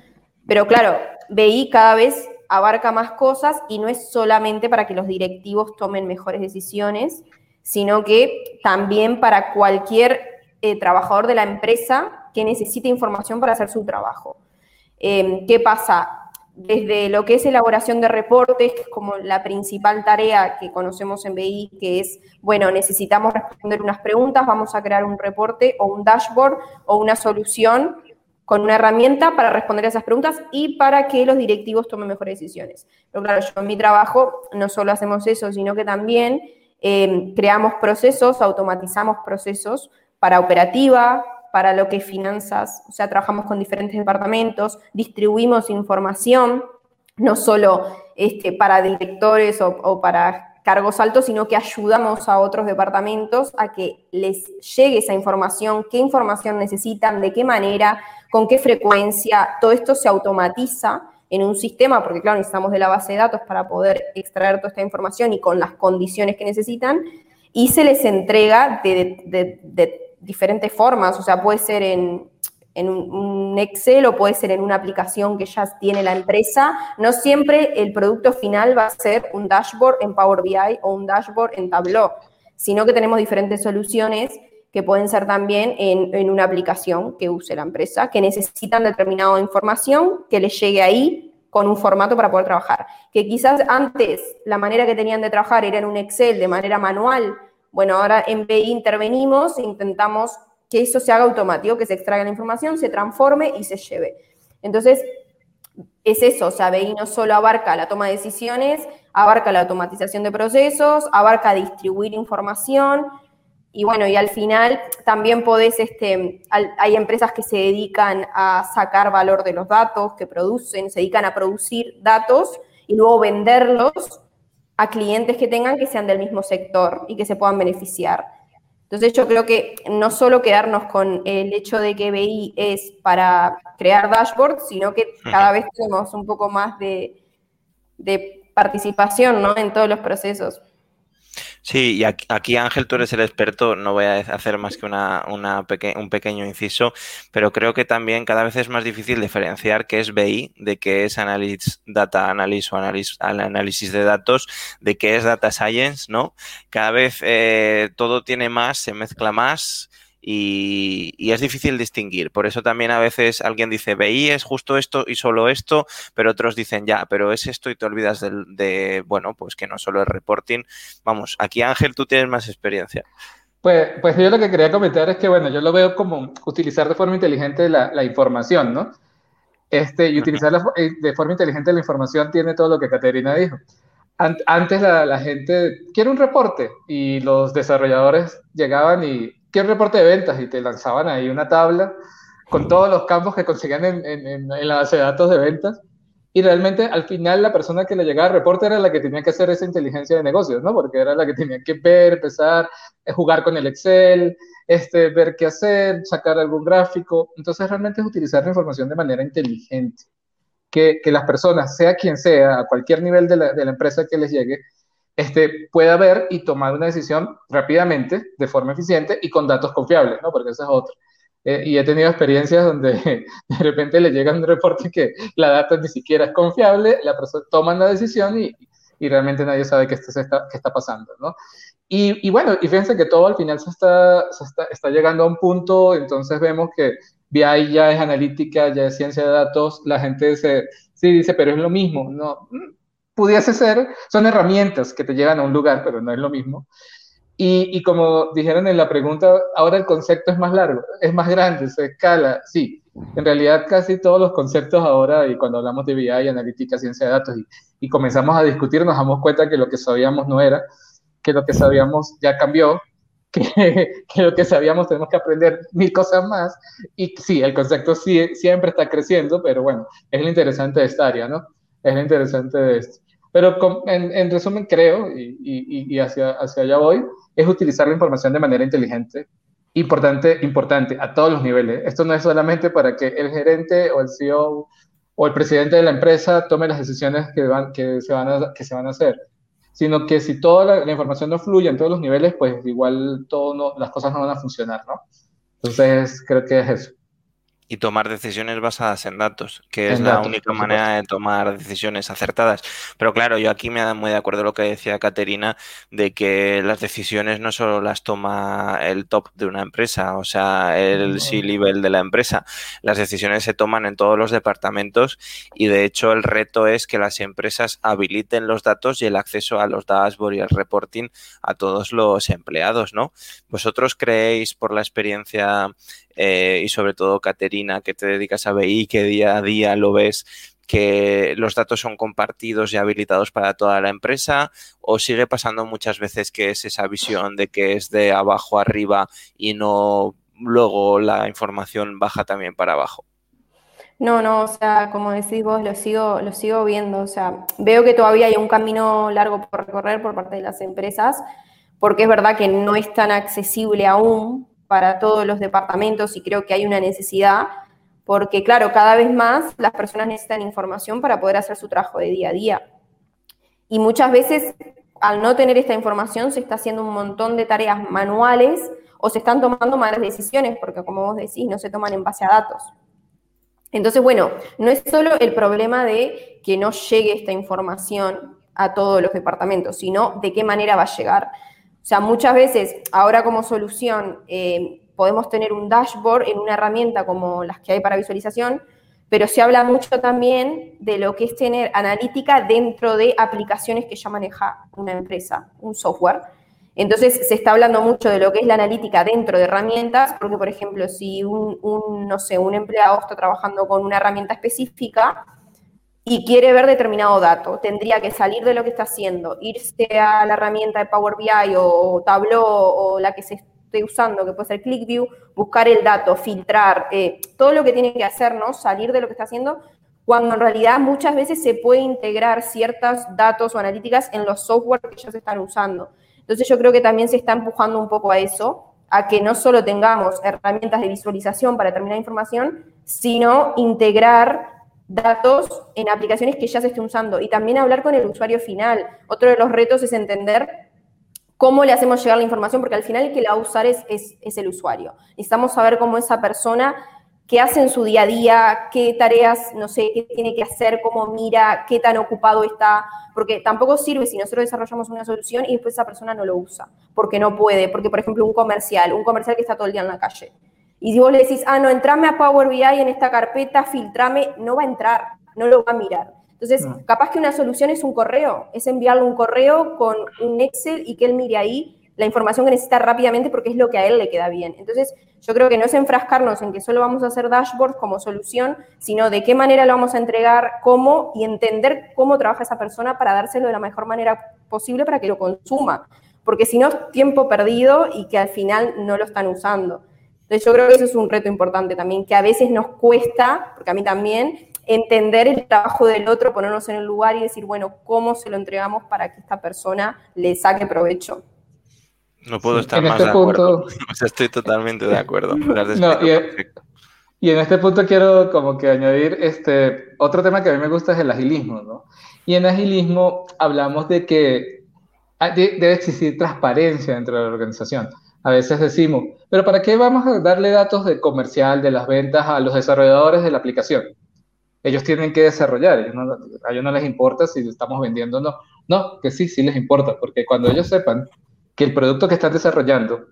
Pero claro, BI cada vez abarca más cosas y no es solamente para que los directivos tomen mejores decisiones, sino que también para cualquier eh, trabajador de la empresa que necesite información para hacer su trabajo. Em, ¿Qué pasa? Desde lo que es elaboración de reportes, como la principal tarea que conocemos en BI, que es, bueno, necesitamos responder unas preguntas, vamos a crear un reporte o un dashboard o una solución con una herramienta para responder esas preguntas y para que los directivos tomen mejores decisiones. Pero claro, yo en mi trabajo no solo hacemos eso, sino que también em, creamos procesos, automatizamos procesos para operativa, para lo que es finanzas, o sea, trabajamos con diferentes departamentos, distribuimos información, no solo este, para directores o, o para cargos altos, sino que ayudamos a otros departamentos a que les llegue esa información, qué información necesitan, de qué manera, con qué frecuencia, todo esto se automatiza en un sistema, porque claro, necesitamos de la base de datos para poder extraer toda esta información y con las condiciones que necesitan, y se les entrega de, diferentes formas, o sea, puede ser en, un Excel o puede ser en una aplicación que ya tiene la empresa. No siempre el producto final va a ser un dashboard en Power BI o un dashboard en Tableau, sino que tenemos diferentes soluciones que pueden ser también en, una aplicación que use la empresa, que necesitan determinada información que les llegue ahí con un formato para poder trabajar. Que quizás antes la manera que tenían de trabajar era en un Excel de manera manual. Bueno, ahora en BI intervenimos intentamos que eso se haga automático, que se extraiga la información, se transforme y se lleve. Entonces, es eso, o sea, BI no solo abarca la toma de decisiones, abarca la automatización de procesos, abarca distribuir información, y bueno, y al final también podés, este, hay empresas que se dedican a sacar valor de los datos, que producen, se dedican a producir datos y luego venderlos a clientes que tengan que sean del mismo sector y que se puedan beneficiar. Entonces yo creo que no solo quedarnos con el hecho de que BI es para crear dashboards, sino que cada vez tenemos un poco más de, de participación ¿no? en todos los procesos. Sí, y aquí, Ángel, tú eres el experto, no voy a hacer más que una, un pequeño inciso, pero creo que también cada vez es más difícil diferenciar qué es BI, de qué es Analytics, Data Analysis o análisis de datos, de qué es Data Science, ¿no? Cada vez eh, todo tiene más, se mezcla más y, es difícil distinguir. Por eso también a veces alguien dice, BI es justo esto y solo esto, pero otros dicen, ya, pero es esto y te olvidas de, bueno, pues que no solo es reporting. Vamos, aquí Ángel, tú tienes más experiencia. Pues, pues yo lo que quería comentar es que, bueno, yo lo veo como utilizar de forma inteligente la, información, ¿no? Este, y utilizar eh, de forma inteligente la información tiene todo lo que Caterina dijo. Antes la, la gente quiere un reporte y los desarrolladores llegaban y ¿qué reporte de ventas? Y te lanzaban ahí una tabla con todos los campos que conseguían en, en, la base de datos de ventas. Y realmente al final la persona que le llegaba al reporte era la que tenía que hacer esa inteligencia de negocios, ¿no? Porque era la que tenía que ver, empezar, a jugar con el Excel, este, ver qué hacer, sacar algún gráfico. Entonces realmente es utilizar la información de manera inteligente. Que, que las personas, sea quien sea, a cualquier nivel de la, de la empresa que les llegue, este, pueda ver y tomar una decisión rápidamente, de forma eficiente y con datos confiables, ¿no? Porque esa es otra. Eh, y he tenido experiencias donde de repente le llega un reporte que la data ni siquiera es confiable, la persona toma la decisión y, y realmente nadie sabe qué está, qué está pasando, ¿no? Y, y, bueno, y fíjense que todo al final se está, se está, está, llegando a un punto, entonces vemos que BI ya es analítica, ya es ciencia de datos, la gente se, sí dice, pero es lo mismo, ¿no? Pudiese ser, son herramientas que te llevan a un lugar, pero no es lo mismo. Y, y, como dijeron en la pregunta, ahora el concepto es más largo, es más grande, se escala. Sí, en realidad casi todos los conceptos ahora, y cuando hablamos de BI, analítica, ciencia de datos, y, y comenzamos a discutir, nos damos cuenta que lo que sabíamos no era, que lo que sabíamos ya cambió, que, que, lo que sabíamos tenemos que aprender mil cosas más. Y sí, el concepto sí, siempre está creciendo, pero bueno, es lo interesante de esta área, ¿no? Es lo interesante de esto. Pero en, resumen, creo, y, y, hacia, hacia allá voy, es utilizar la información de manera inteligente. Importante, importante, a todos los niveles. Esto no es solamente para que el gerente o el CEO o el presidente de la empresa tome las decisiones que, van, que, se, van a, que se van a hacer, sino que si toda la, información no fluye en todos los niveles, pues igual todo no, las cosas no van a funcionar, ¿no? Entonces, creo que es eso. Y tomar decisiones basadas en datos, que es la única manera de tomar decisiones acertadas. Pero claro, yo aquí me da muy de acuerdo lo que decía Caterina, de que las decisiones no solo las toma el top de una empresa, o sea, el C-level de la empresa, las decisiones se toman en todos los departamentos y de hecho el reto es que las empresas habiliten los datos y el acceso a los dashboards y el reporting a todos los empleados, ¿no? ¿Vosotros creéis por la experiencia eh, y sobre todo Caterina, que te dedicas a BI, que día a día lo ves que los datos son compartidos y habilitados para toda la empresa o sigue pasando muchas veces que es esa visión de que es de abajo arriba y no luego la información baja también para abajo? No, no, o sea, como decís vos, lo sigo, lo sigo viendo, o sea, veo que todavía hay un camino largo por recorrer por parte de las empresas, porque es verdad que no es tan accesible aún para todos los departamentos y creo que hay una necesidad, porque claro, cada vez más las personas necesitan información para poder hacer su trabajo de día a día. Y muchas veces, al no tener esta información, se está haciendo un montón de tareas manuales o se están tomando malas decisiones, porque como vos decís, no se toman en base a datos. Entonces, bueno, no es solo el problema de que no llegue esta información a todos los departamentos, sino de qué manera va a llegar. O sea, muchas veces, ahora como solución, eh, podemos tener un dashboard en una herramienta como las que hay para visualización, pero se habla mucho también de lo que es tener analítica dentro de aplicaciones que ya maneja una empresa, un software. Entonces se está hablando mucho de lo que es la analítica dentro de herramientas, porque por ejemplo, si un, un no sé, un empleado está trabajando con una herramienta específica, y quiere ver determinado dato, tendría que salir de lo que está haciendo, irse a la herramienta de Power BI o Tableau o la que se esté usando, que puede ser ClickView, buscar el dato, filtrar, eh, todo lo que tiene que hacer, ¿no? Salir de lo que está haciendo, cuando en realidad muchas veces se puede integrar ciertos datos o analíticas en los software que se están usando. Entonces yo creo que también se está empujando un poco a eso, a que no solo tengamos herramientas de visualización para determinar información, sino integrar datos en aplicaciones que ya se estén usando y también hablar con el usuario final. Otro de los retos es entender cómo le hacemos llegar la información, porque al final el que la va a usar es, es, el usuario. Necesitamos saber cómo esa persona, qué hace en su día a día, qué tareas, no sé, qué tiene que hacer, cómo mira, qué tan ocupado está, porque tampoco sirve si nosotros desarrollamos una solución y después esa persona no lo usa, porque no puede, porque por ejemplo un comercial, un comercial que está todo el día en la calle, y si vos le decís, ah, no, entrame a Power BI en esta carpeta, filtrame, no va a entrar, no lo va a mirar. Entonces, capaz que una solución es un correo, es enviarle un correo con un Excel y que él mire ahí la información que necesita rápidamente porque es lo que a él le queda bien. Entonces, yo creo que no es enfrascarnos en que solo vamos a hacer dashboards como solución, sino de qué manera lo vamos a entregar, cómo y entender cómo trabaja esa persona para dárselo de la mejor manera posible para que lo consuma. Porque si no, es tiempo perdido y que al final no lo están usando. Entonces yo creo que eso es un reto importante también, que a veces nos cuesta, porque a mí también, entender el trabajo del otro, ponernos en el lugar y decir, bueno, ¿cómo se lo entregamos para que esta persona le saque provecho? No puedo estar más este de acuerdo. Estoy totalmente de acuerdo. y, en este punto quiero como que añadir este otro tema que a mí me gusta es el agilismo, ¿no? Y en agilismo hablamos de que debe existir transparencia dentro de la organización. A veces decimos, pero ¿para qué vamos a darle datos de comercial, de las ventas a los desarrolladores de la aplicación? Ellos tienen que desarrollar, a ellos no les importa si estamos vendiendo o no. No, que sí, sí les importa, porque cuando ellos sepan que el producto que están desarrollando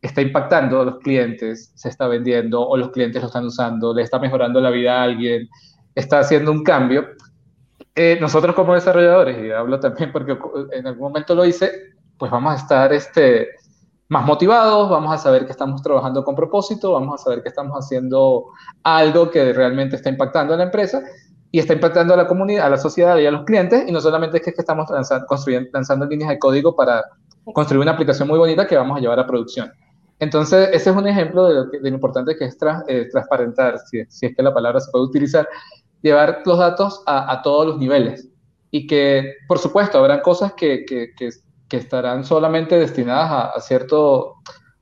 está impactando a los clientes, se está vendiendo o los clientes lo están usando, le está mejorando la vida a alguien, está haciendo un cambio, eh, nosotros como desarrolladores, y hablo también porque en algún momento lo hice, pues vamos a estar este, más motivados, vamos a saber que estamos trabajando con propósito, vamos a saber que estamos haciendo algo que realmente está impactando a la empresa y está impactando a la comunidad, a la sociedad y a los clientes, y no solamente es que, estamos lanzando, construyendo, lanzando líneas de código para construir una aplicación muy bonita que vamos a llevar a producción. Entonces, ese es un ejemplo de lo, de lo importante que es eh, transparentar, si, si, es que la palabra se puede utilizar, llevar los datos a, a todos los niveles. Y que, por supuesto, habrán cosas que, que, que que estarán solamente destinadas a, cierto,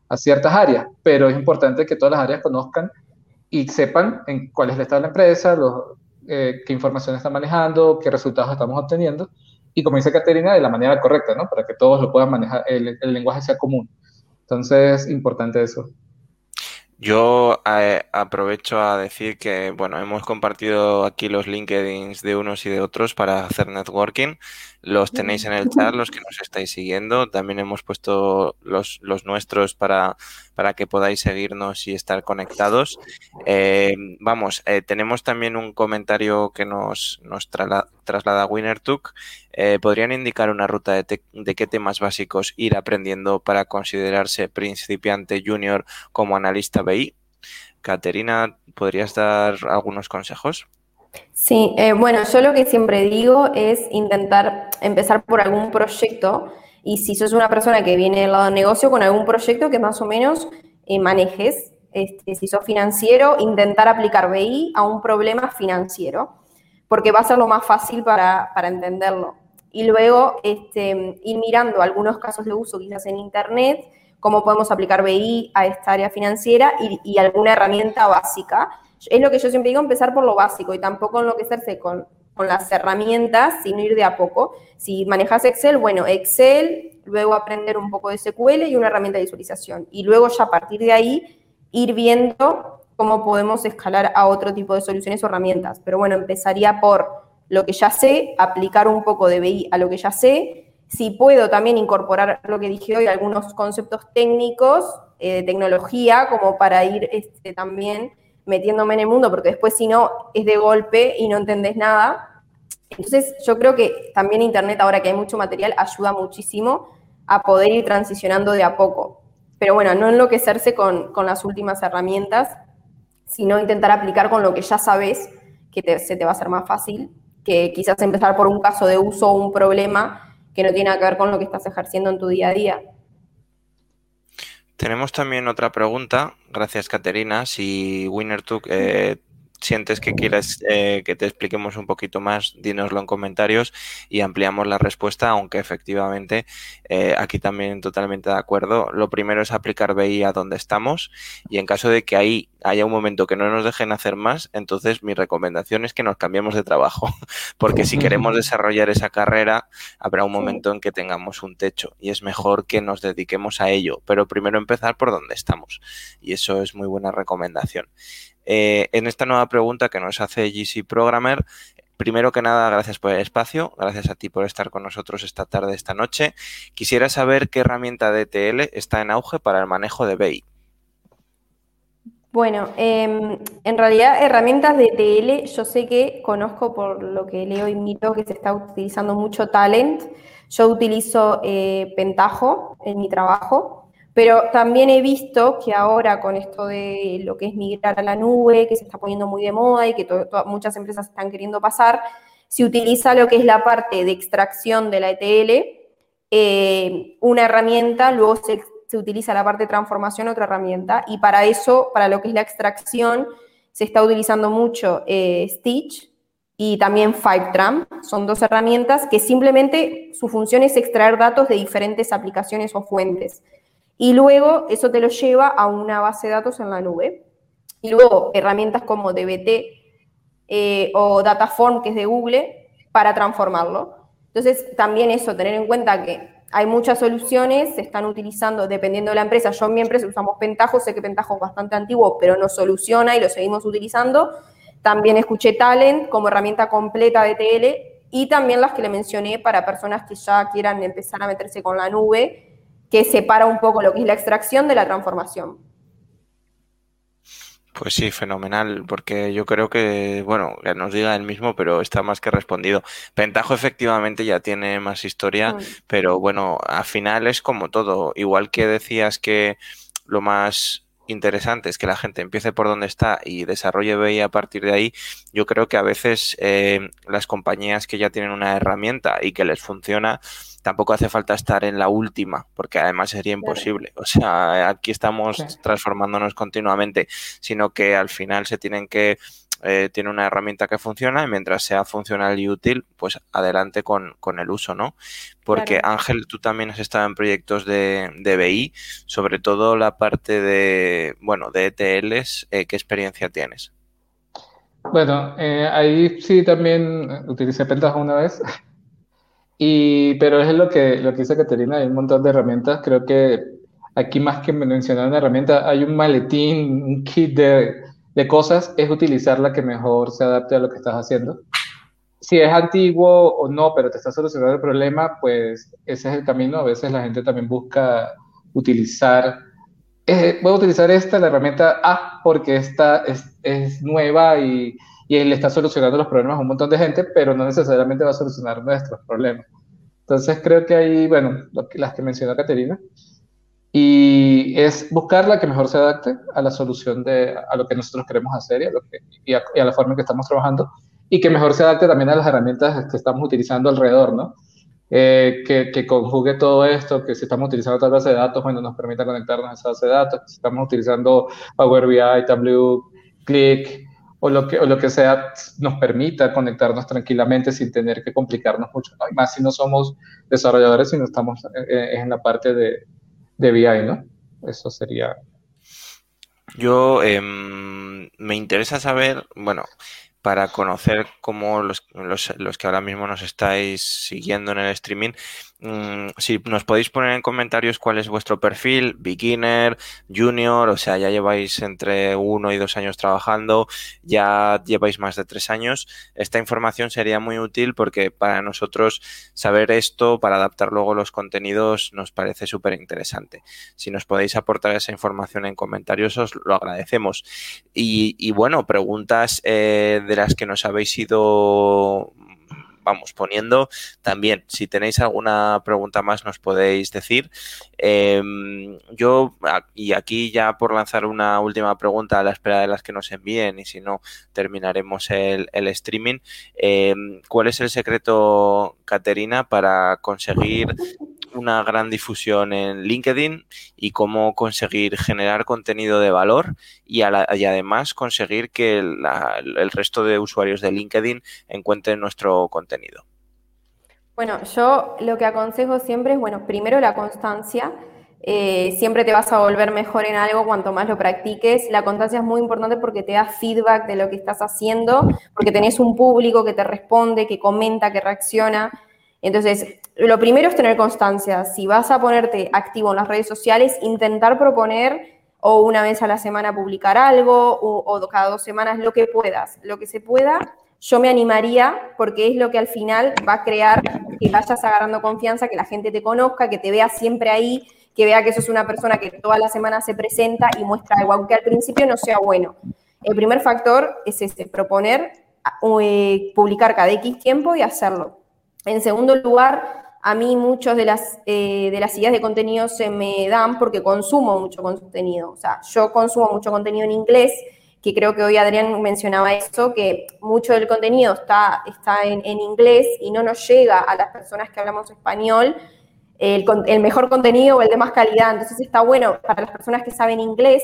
a ciertas áreas, pero es importante que todas las áreas conozcan y sepan en cuál es el estado de la empresa, eh, qué información está manejando, qué resultados estamos obteniendo, y como dice Caterina, de la manera correcta, ¿no? Para que todos lo puedan manejar, el, lenguaje sea común. Entonces, importante eso. Yo eh, aprovecho a decir que, bueno, hemos compartido aquí los LinkedIn de unos y de otros para hacer networking. Los tenéis en el chat, los que nos estáis siguiendo. También hemos puesto los, los nuestros para, para que podáis seguirnos y estar conectados. Eh, vamos, eh, tenemos también un comentario que nos, nos traslada WinnerTook. ¿Podrían indicar una ruta de, de qué temas básicos ir aprendiendo para considerarse principiante junior como analista Caterina, ¿podrías dar algunos consejos? Sí, eh, bueno, yo lo que siempre digo es intentar empezar por algún proyecto y si sos una persona que viene del lado del negocio, con algún proyecto que más o menos eh, manejes. Este, si sos financiero, intentar aplicar BI a un problema financiero, porque va a ser lo más fácil para, entenderlo. Y luego este, ir mirando algunos casos de uso quizás en Internet cómo podemos aplicar BI a esta área financiera y, alguna herramienta básica. Es lo que yo siempre digo, empezar por lo básico y tampoco enloquecerse con, con las herramientas, sino ir de a poco. Si manejas Excel, bueno, Excel, luego aprender un poco de SQL y una herramienta de visualización. Y luego ya a partir de ahí ir viendo cómo podemos escalar a otro tipo de soluciones o herramientas. Pero bueno, empezaría por lo que ya sé, aplicar un poco de BI a lo que ya sé si puedo también incorporar lo que dije hoy, algunos conceptos técnicos eh, de tecnología, como para ir este, también metiéndome en el mundo, porque después si no es de golpe y no entendés nada. Entonces yo creo que también Internet, ahora que hay mucho material, ayuda muchísimo a poder ir transicionando de a poco. Pero bueno, no enloquecerse con, con las últimas herramientas, sino intentar aplicar con lo que ya sabes, que se te va a hacer más fácil, que quizás empezar por un caso de uso o un problema que no tiene que ver con lo que estás ejerciendo en tu día a día. Tenemos también otra pregunta, gracias Caterina, si WinnerTook eh, sientes que quieres eh, que te expliquemos un poquito más, dínoslo en comentarios y ampliamos la respuesta, aunque efectivamente eh, aquí también totalmente de acuerdo. Lo primero es aplicar BI a donde estamos y en caso de que ahí haya un momento que no nos dejen hacer más, entonces mi recomendación es que nos cambiemos de trabajo, porque si queremos desarrollar esa carrera, habrá un momento en que tengamos un techo y es mejor que nos dediquemos a ello, pero primero empezar por donde estamos y eso es muy buena recomendación. Eh, en esta nueva pregunta que nos hace GC Programmer, primero que nada, gracias por el espacio, gracias a ti por estar con nosotros esta tarde, esta noche. Quisiera saber qué herramienta de ETL está en auge para el manejo de BI. Bueno, em, en realidad herramientas de ETL, yo sé que conozco por lo que leo y miro que se está utilizando mucho Talent. Yo utilizo eh, en mi trabajo. Pero también he visto que ahora con esto de lo que es migrar a la nube, que se está poniendo muy de moda y que muchas empresas están queriendo pasar, se utiliza lo que es la parte de extracción de la ETL, eh, una herramienta, luego se, utiliza la parte de transformación, otra herramienta, y para eso, para lo que es la extracción, se está utilizando mucho eh, Stitch y también Fivetran. Son dos herramientas que simplemente su función es extraer datos de diferentes aplicaciones o fuentes. Y luego eso te lo lleva a una base de datos en la nube. Y luego herramientas como DBT eh, o Dataform, que es de Google, para transformarlo. Entonces, también eso, tener en cuenta que hay muchas soluciones, se están utilizando dependiendo de la empresa. Yo en mi empresa usamos Pentaho, sé que Pentaho es bastante antiguo, pero no soluciona y lo seguimos utilizando. También escuché Talent como herramienta completa de TL y también las que le mencioné para personas que ya quieran empezar a meterse con la nube que separa un poco lo que es la extracción de la transformación. Pues sí, fenomenal, porque yo creo que, bueno, que nos diga el mismo, pero está más que respondido. Pentajo efectivamente ya tiene más historia, mm. pero bueno, al final es como todo. Igual que decías que lo más interesante es que la gente empiece por donde está y desarrolle BI a partir de ahí, yo creo que a veces eh, las compañías que ya tienen una herramienta y que les funciona, tampoco hace falta estar en la última, porque además sería imposible. O sea, aquí estamos transformándonos continuamente, sino que al final se tienen que eh, tiene una herramienta que funciona y mientras sea funcional y útil, pues adelante con, el uso, ¿no? Porque Ángel, tú también has estado en proyectos de, de BI, sobre todo la parte de, bueno, de ETLs, eh, ¿qué experiencia tienes? Bueno, eh, ahí sí también utilicé Pentaho una vez. Y, pero es lo que, lo que dice Caterina, hay un montón de herramientas. Creo que aquí más que mencionar una herramienta, hay un maletín, un kit de, de cosas, es utilizar la que mejor se adapte a lo que estás haciendo. Si es antiguo o no, pero te está solucionando el problema, pues ese es el camino. A veces la gente también busca utilizar, eh, voy a utilizar esta, herramienta A, porque esta es, es nueva y, y le está solucionando los problemas a un montón de gente, pero no necesariamente va a solucionar nuestros problemas. Entonces creo que hay, bueno, las que mencionó Caterina, y es buscar la que mejor se adapte a la solución de a lo que nosotros queremos hacer y a, lo que, y a, la forma en que estamos trabajando y que mejor se adapte también a las herramientas que estamos utilizando alrededor, ¿no? Eh, que, que, conjugue todo esto, que si estamos utilizando otra base de datos, bueno, nos permita conectarnos a esa base de datos, si estamos utilizando Power BI, Tableau, Click, o lo que, o lo que sea, nos permita conectarnos tranquilamente sin tener que complicarnos mucho, ¿no? Y más si no somos desarrolladores, sino estamos eh, eh, en la parte de, de BI, ¿no? Eso sería. Yo em, me interesa saber, bueno, para conocer cómo los, los, que ahora mismo nos estáis siguiendo en el streaming, Mm, si nos podéis poner en comentarios cuál es vuestro perfil, beginner, junior, o sea, ya lleváis entre uno y dos años trabajando, ya lleváis más de tres años, esta información sería muy útil porque para nosotros saber esto, para adaptar luego los contenidos, nos parece súper interesante. Si nos podéis aportar esa información en comentarios, os lo agradecemos. Y, bueno, preguntas eh, de las que nos habéis ido vamos poniendo. También, si tenéis alguna pregunta más, nos podéis decir. Em, yo, y aquí ya por lanzar una última pregunta a la espera de las que nos envíen, y si no, terminaremos el, streaming. Em, ¿Cuál es el secreto, Caterina, para conseguir una gran difusión en LinkedIn y cómo conseguir generar contenido de valor y, además conseguir que el resto de usuarios de LinkedIn encuentren nuestro contenido. Bueno, yo lo que aconsejo siempre es, bueno, primero la constancia. Eh, siempre te vas a volver mejor en algo cuanto más lo practiques. La constancia es muy importante porque te da feedback de lo que estás haciendo, porque tenés un público que te responde, que comenta, que reacciona. Entonces, lo primero es tener constancia. Si vas a ponerte activo en las redes sociales, intentar proponer o una vez a la semana publicar algo o, cada dos semanas, lo que puedas, lo que se pueda. Yo me animaría porque es lo que al final va a crear que vayas agarrando confianza, que la gente te conozca, que te vea siempre ahí, que vea que sos una persona que toda la semana se presenta y muestra algo, aunque al principio no sea bueno. El primer factor es este, proponer, eh, publicar cada X tiempo y hacerlo. En segundo lugar, a mí muchas de las, eh, de las ideas de contenido se me dan porque consumo mucho contenido. O sea, yo consumo mucho contenido en inglés, que creo que hoy Adrián mencionaba eso, que mucho del contenido está, está en, inglés y no nos llega a las personas que hablamos español el, el, mejor contenido o el de más calidad. Entonces está bueno para las personas que saben inglés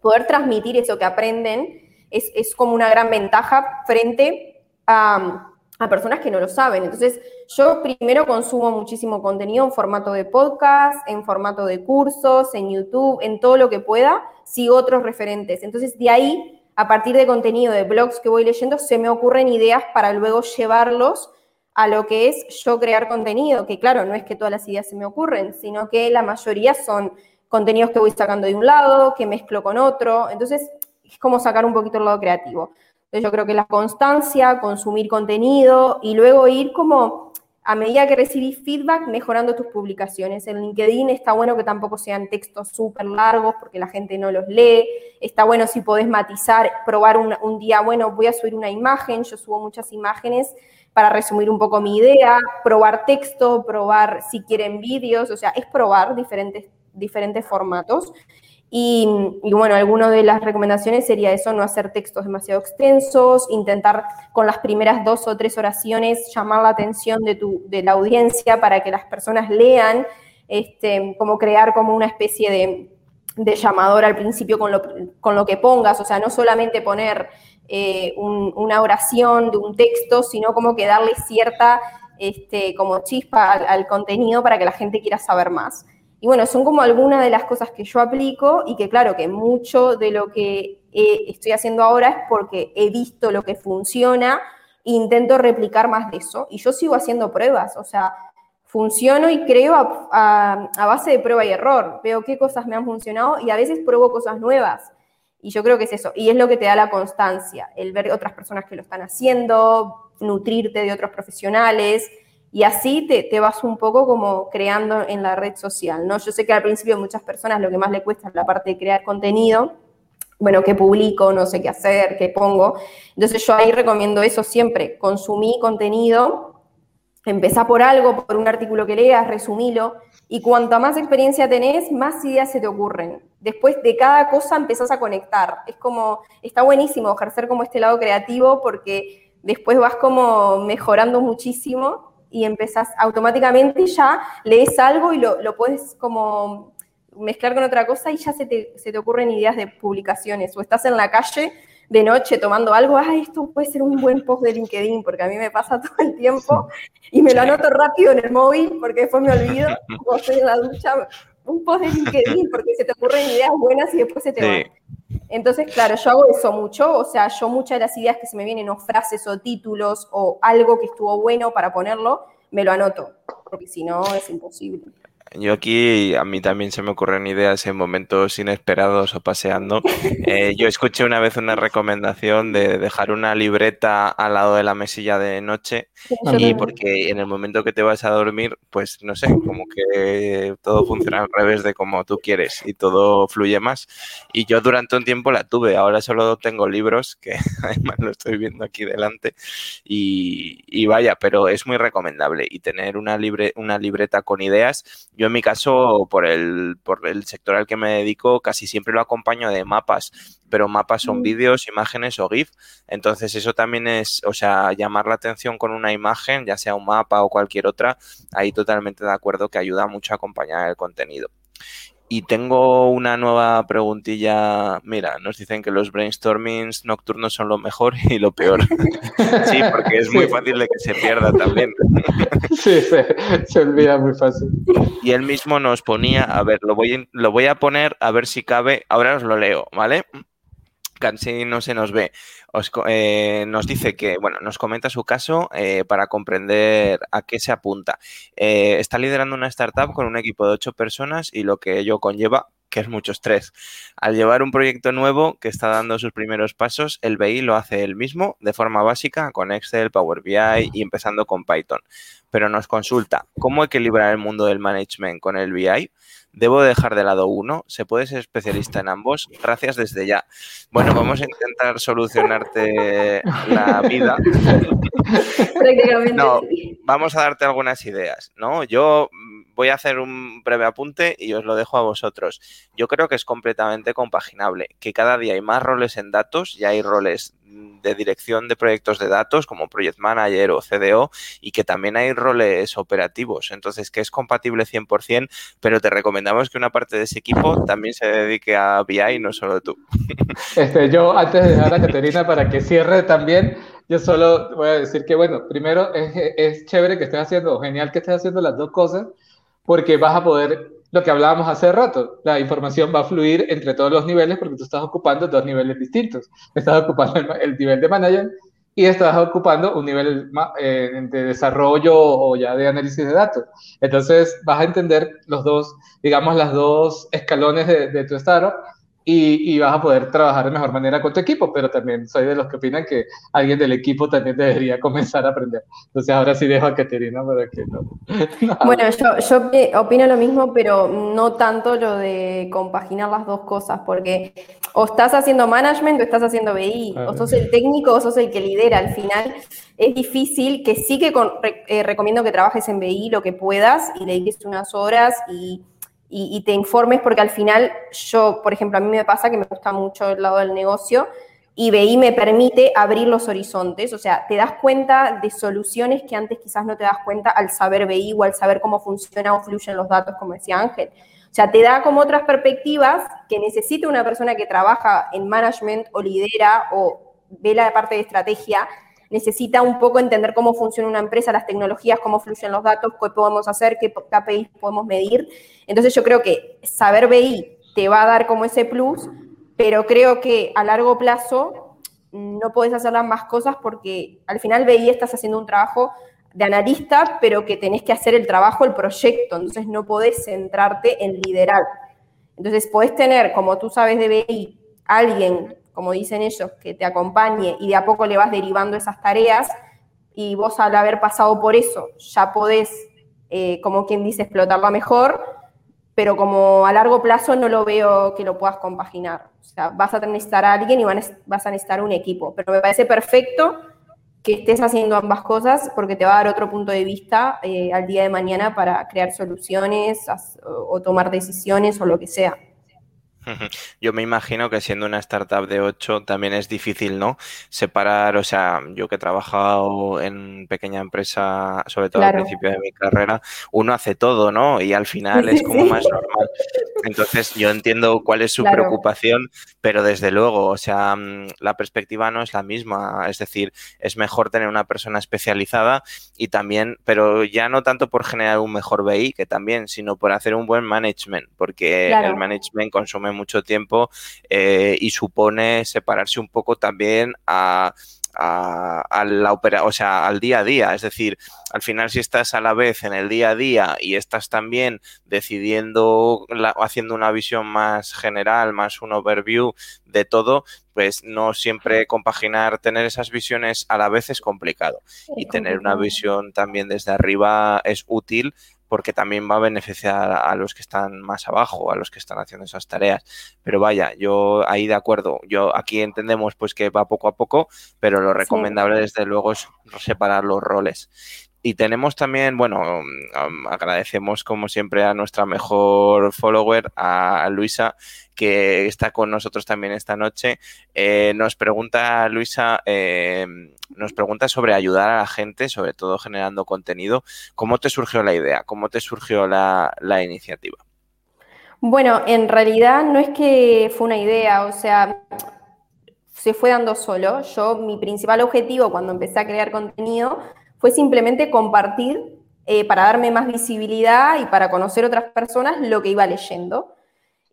poder transmitir eso que aprenden. Es, es como una gran ventaja frente a a personas que no lo saben. Entonces, yo primero consumo muchísimo contenido en formato de podcast, en formato de cursos, en YouTube, en todo lo que pueda, sigo otros referentes. Entonces, de ahí, a partir de contenido de blogs que voy leyendo, se me ocurren ideas para luego llevarlos a lo que es yo crear contenido, que claro, no es que todas las ideas se me ocurren, sino que la mayoría son contenidos que voy sacando de un lado, que mezclo con otro, entonces es como sacar un poquito el lado creativo yo creo que la constancia, consumir contenido y luego ir como a medida que recibís feedback mejorando tus publicaciones. En LinkedIn está bueno que tampoco sean textos súper largos porque la gente no los lee. Está bueno si podés matizar, probar un, día, bueno, voy a subir una imagen, yo subo muchas imágenes para resumir un poco mi idea, probar texto, probar si quieren vídeos, o sea, es probar diferentes, diferentes formatos. Y, bueno, alguna de las recomendaciones sería eso, no hacer textos demasiado extensos, intentar con las primeras dos o tres oraciones llamar la atención de, tu, de la audiencia para que las personas lean, este, como crear como una especie de, llamador al principio con lo, con lo, que pongas, o sea, no solamente poner eh, una oración de un texto, sino como que darle cierta este, como chispa al contenido para que la gente quiera saber más. Y bueno, son como algunas de las cosas que yo aplico y que claro, que mucho de lo que estoy haciendo ahora es porque he visto lo que funciona e intento replicar más de eso. Y yo sigo haciendo pruebas, o sea, funciono y creo a, base de prueba y error. Veo qué cosas me han funcionado y a veces pruebo cosas nuevas. Y yo creo que es eso. Y es lo que te da la constancia, el ver otras personas que lo están haciendo, nutrirte de otros profesionales. Y así te, te, vas un poco como creando en la red social, ¿no? Yo sé que al principio muchas personas lo que más le cuesta es la parte de crear contenido, bueno, qué publico, no sé qué hacer, qué pongo. Entonces yo ahí recomiendo eso siempre, consumí contenido, empezá por algo, por un artículo que leas, resumilo, y cuanta más experiencia tenés, más ideas se te ocurren. Después de cada cosa empezás a conectar. Es como, está buenísimo ejercer como este lado creativo porque después vas como mejorando muchísimo y empezás automáticamente y ya lees algo y lo, lo puedes como mezclar con otra cosa y ya se te, se te ocurren ideas de publicaciones. O estás en la calle de noche tomando algo, ah, esto puede ser un buen post de LinkedIn, porque a mí me pasa todo el tiempo y me lo anoto rápido en el móvil porque después me olvido, cuando estoy en la ducha, un post de LinkedIn porque se te ocurren ideas buenas y después se te van. Entonces, claro, yo hago eso mucho, o sea, yo muchas de las ideas que se me vienen o frases o títulos o algo que estuvo bueno para ponerlo, me lo anoto, porque si no es imposible. Yo aquí, a mí también se me ocurren ideas en momentos inesperados o paseando. Eh, yo escuché una vez una recomendación de dejar una libreta al lado de la mesilla de noche y porque en el momento que te vas a dormir, pues no sé, como que todo funciona al revés de como tú quieres y todo fluye más. Y yo durante un tiempo la tuve, ahora solo tengo libros, que además lo estoy viendo aquí delante, y, y vaya, pero es muy recomendable y tener una, libre, una libreta con ideas. Yo en mi caso, por el, por el sector al que me dedico, casi siempre lo acompaño de mapas, pero mapas son mm. vídeos, imágenes o GIF. Entonces eso también es, o sea, llamar la atención con una imagen, ya sea un mapa o cualquier otra, ahí totalmente de acuerdo que ayuda mucho a acompañar el contenido. Y tengo una nueva preguntilla. Mira, nos dicen que los brainstormings nocturnos son lo mejor y lo peor. sí, porque es muy fácil de que se pierda también. sí, se, olvida muy fácil. Y él mismo nos ponía, a ver, lo voy, lo voy a poner a ver si cabe. Ahora os lo leo, ¿vale? Casi no se nos ve. Eh, nos dice que, bueno, nos comenta su caso eh, para comprender a qué se apunta. Eh, está liderando una startup con un equipo de ocho personas y lo que ello conlleva que es mucho estrés. Al llevar un proyecto nuevo que está dando sus primeros pasos, el BI lo hace él mismo de forma básica con Excel, Power BI y empezando con Python. Pero nos consulta, ¿cómo equilibrar el mundo del management con el BI? ¿Debo dejar de lado uno? ¿Se puede ser especialista en ambos? Gracias desde ya. Bueno, vamos a intentar solucionarte la vida. no, vamos a darte algunas ideas, ¿no? Yo voy a hacer un breve apunte y os lo dejo a vosotros. Yo creo que es completamente compaginable, que cada día hay más roles en datos, ya hay roles de dirección de proyectos de datos como Project Manager o CDO y que también hay roles operativos. Entonces, que es compatible 100%, pero te recomendamos que una parte de ese equipo también se dedique a BI, no solo tú. Este, yo, antes de dejar a Caterina para que cierre también, yo solo voy a decir que, bueno, primero es, es chévere que estés haciendo, genial que estés haciendo las dos cosas, porque vas a poder, lo que hablábamos hace rato, la información va a fluir entre todos los niveles porque tú estás ocupando dos niveles distintos. Estás ocupando el, nivel de manager y estás ocupando un nivel eh, de desarrollo o ya de análisis de datos. Entonces vas a entender los dos, digamos, las dos escalones de, tu startup y, vas a poder trabajar de mejor manera con tu equipo, pero también soy de los que opinan que alguien del equipo también debería comenzar a aprender. Entonces ahora sí dejo a Caterina para que no. bueno, yo, yo opino lo mismo, pero no tanto lo de compaginar las dos cosas, porque o estás haciendo management o estás haciendo BI, o sos el técnico o sos el que lidera. Al final es difícil, que sí que eh, recomiendo que trabajes en BI lo que puedas y le dediques unas horas y y, te informes, porque al final yo, por ejemplo, a mí me pasa que me gusta mucho el lado del negocio y BI me permite abrir los horizontes, o sea, te das cuenta de soluciones que antes quizás no te das cuenta al saber BI o al saber cómo funciona o fluyen los datos, como decía Ángel. O sea, te da como otras perspectivas que necesita una persona que trabaja en management o lidera o ve la parte de estrategia, necesita un poco entender cómo funciona una empresa, las tecnologías, cómo fluyen los datos, qué podemos hacer, qué KPIs podemos medir. Entonces yo creo que saber BI te va a dar como ese plus, pero creo que a largo plazo no puedes hacer las más cosas porque al final BI estás haciendo un trabajo de analista, pero que tenés que hacer el trabajo, el proyecto, entonces no podés centrarte en liderar. Entonces podés tener, como tú sabes de BI, alguien, como dicen ellos, que te acompañe y de a poco le vas derivando esas tareas y vos al haber pasado por eso ya podés, eh, como quien dice, explotarla mejor, pero como a largo plazo no lo veo que lo puedas compaginar. O sea, vas a necesitar a alguien y vas a necesitar un equipo, pero me parece perfecto que estés haciendo ambas cosas porque te va a dar otro punto de vista eh, al día de mañana para crear soluciones o tomar decisiones o lo que sea. Yo me imagino que siendo una startup de 8 también es difícil, ¿no? Separar, o sea, yo que he trabajado en pequeña empresa, sobre todo al principio de mi carrera, uno hace todo, ¿no? Y al final es como más normal. Entonces, yo entiendo cuál es su preocupación, pero desde luego, o sea, mm, la perspectiva no es la misma. Es decir, es mejor tener una persona especializada y también, pero ya no tanto por generar un mejor BI, que también, sino por hacer un buen management, porque el management consume mucho tiempo eh, y supone separarse un poco también a a, la opera, o sea, al día a día. Es decir, al final si estás a la vez en el día a día y estás también decidiendo, haciendo una visión más general, más un overview de todo, pues no siempre compaginar, tener esas visiones a la vez es complicado. Y tener una visión también desde arriba es útil porque también va a beneficiar a los que están más abajo, a los que están haciendo esas tareas. Pero vaya, yo ahí de acuerdo. Yo aquí entendemos pues que va poco a poco, pero lo recomendable desde luego es separar los roles. Y tenemos también, bueno, um, agradecemos como siempre a nuestra mejor follower, a Luisa, que está con nosotros también esta noche. Eh, nos pregunta, Luisa, eh, nos pregunta sobre ayudar a la gente, sobre todo generando contenido. ¿Cómo te surgió la idea? ¿Cómo te surgió la, la iniciativa? Bueno, en realidad no es que fue una idea, o sea, se fue dando solo. Yo, mi principal objetivo cuando empecé a crear contenido fue simplemente compartir eh, para darme más visibilidad y para conocer otras personas lo que iba leyendo.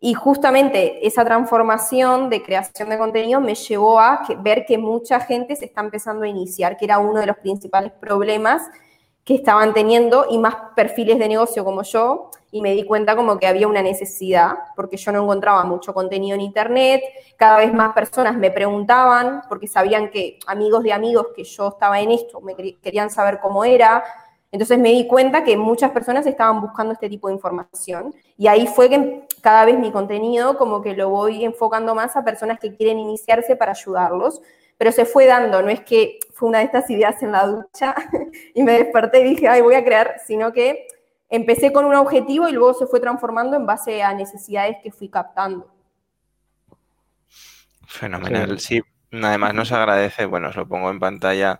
Y justamente esa transformación de creación de contenido me llevó a ver que mucha gente se está empezando a iniciar, que era uno de los principales problemas que estaban teniendo y más perfiles de negocio como yo, y me di cuenta como que había una necesidad, porque yo no encontraba mucho contenido en internet, cada vez más personas me preguntaban, porque sabían que amigos de amigos que yo estaba en esto, me querían saber cómo era, entonces me di cuenta que muchas personas estaban buscando este tipo de información, y ahí fue que cada vez mi contenido como que lo voy enfocando más a personas que quieren iniciarse para ayudarlos, pero se fue dando, no es que fue una de estas ideas en la ducha y me desperté y dije, ay, voy a crear, sino que empecé con un objetivo y luego se fue transformando en base a necesidades que fui captando. Fenomenal, sí. Además nos agradece, bueno, os lo pongo en pantalla,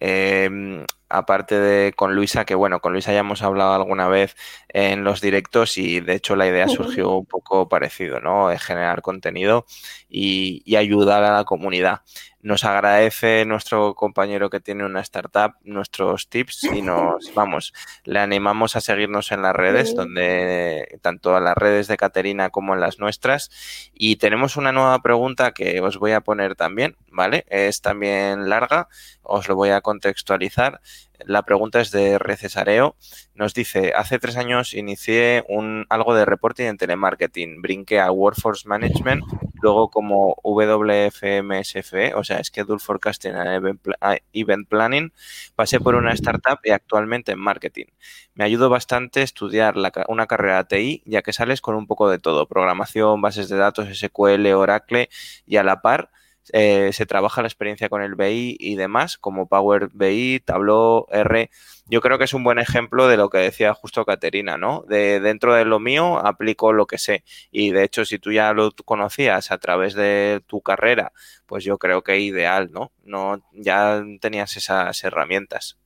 eh, aparte de con Luisa, que bueno, con Luisa ya hemos hablado alguna vez en los directos y de hecho la idea surgió un poco parecido, ¿no? De generar contenido y, y ayudar a la comunidad. Nos agradece nuestro compañero que tiene una startup nuestros tips y nos, vamos, le animamos a seguirnos en las redes, donde tanto a las redes de Caterina como en las nuestras. Y tenemos una nueva pregunta que os voy a poner también, ¿vale? Es también larga, os lo voy a contextualizar. La pregunta es de Recesareo. Nos dice, hace tres años inicié un, algo de reporting en telemarketing. Brinqué a Workforce Management, luego como WFMSFE, o sea, Schedule Forecasting and Event Planning. Pasé por una startup y actualmente en marketing. Me ayudó bastante estudiar una carrera TI, ya que sales con un poco de todo. Programación, bases de datos, SQL, Oracle y a la par eh, se trabaja la experiencia con el BI y demás, como Power BI, Tableau, R. Yo creo que es un buen ejemplo de lo que decía justo Caterina, ¿no? De dentro de lo mío aplico lo que sé. Y de hecho, si tú ya lo conocías a través de tu carrera, pues yo creo que ideal, ¿no? No, ya tenías esas herramientas.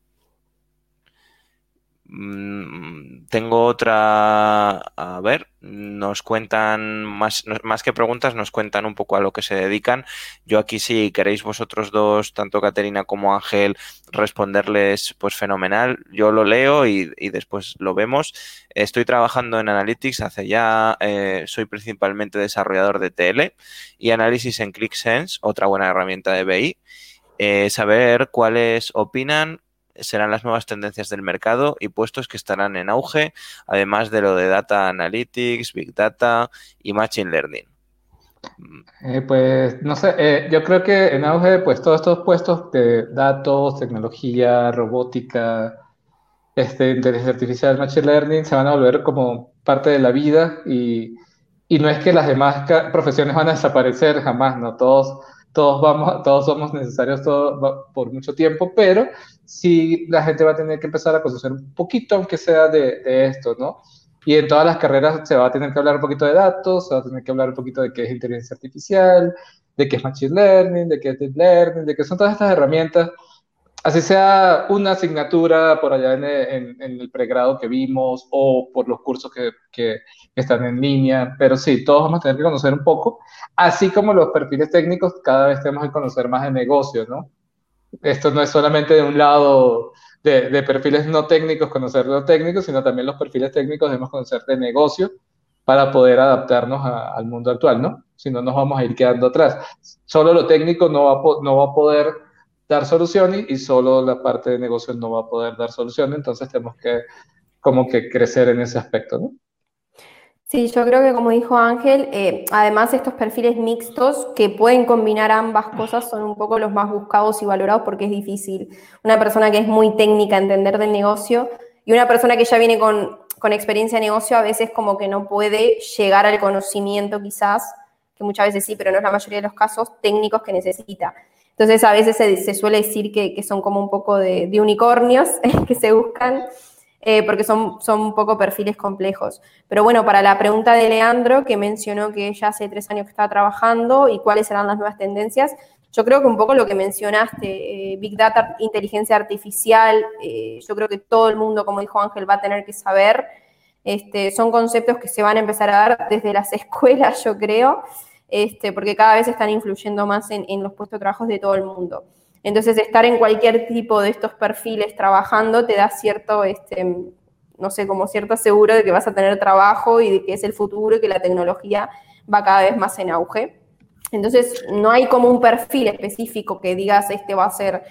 Mm, tengo otra, a ver, nos cuentan más, más que preguntas, nos cuentan un poco a lo que se dedican. Yo aquí si queréis vosotros dos, tanto Caterina como Ángel, responderles, pues fenomenal. Yo lo leo y, después lo vemos. Estoy trabajando en Analytics hace ya, eh, soy principalmente desarrollador de TL y análisis en ClickSense, otra buena herramienta de BI. Eh, saber cuáles opinan serán las nuevas tendencias del mercado y puestos que estarán en auge, además de lo de Data Analytics, Big Data y Machine Learning? Eh, pues no sé, eh, yo creo que en auge, pues todos estos puestos de datos, tecnología, robótica, este, inteligencia artificial, machine learning, se van a volver como parte de la vida y, y no es que las demás profesiones van a desaparecer jamás, no todos, todos vamos, todos somos necesarios todo, por mucho tiempo, pero sí la gente va a tener que empezar a conocer un poquito, aunque sea de, esto, ¿no? Y en todas las carreras se va a tener que hablar un poquito de datos, se va a tener que hablar un poquito de qué es inteligencia artificial, de qué es machine learning, de qué es deep learning, de qué son todas estas herramientas. Así sea una asignatura por allá en, el pregrado que vimos o por los cursos que, que, están en línea, pero sí, todos vamos a tener que conocer un poco, así como los perfiles técnicos, cada vez tenemos que conocer más de negocios, ¿no? Esto no es solamente de un lado de, perfiles no técnicos, conocer lo técnico, sino también los perfiles técnicos debemos conocer de negocio para poder adaptarnos al mundo actual, ¿no? Si no, nos vamos a ir quedando atrás. Solo lo técnico no va, no va a poder dar soluciones y solo la parte de negocio no va a poder dar soluciones, entonces tenemos que como que crecer en ese aspecto, ¿no? Sí, yo creo que como dijo Ángel, eh, además estos perfiles mixtos que pueden combinar ambas cosas son un poco los más buscados y valorados porque es difícil. Una persona que es muy técnica, entender del negocio, y una persona que ya viene con, con experiencia de negocio a veces como que no puede llegar al conocimiento quizás, que muchas veces sí, pero no es la mayoría de los casos, técnicos que necesita. Entonces a veces se, suele decir que, que, son como un poco de, de unicornios que se buscan eh, porque son, son un poco perfiles complejos. Pero bueno, para la pregunta de Leandro, que mencionó que ya hace tres años que está trabajando y cuáles serán las nuevas tendencias, yo creo que un poco lo que mencionaste, eh, Big Data, inteligencia artificial, eh, yo creo que todo el mundo, como dijo Ángel, va a tener que saber. Este, son conceptos que se van a empezar a dar desde las escuelas, yo creo, este, porque cada vez están influyendo más en, en los puestos de trabajo de todo el mundo. Entonces, estar en cualquier tipo de estos perfiles trabajando te da cierto, este, no sé, como cierto seguro de que vas a tener trabajo y de que es el futuro y que la tecnología va cada vez más en auge. Entonces, no hay como un perfil específico que digas este va a ser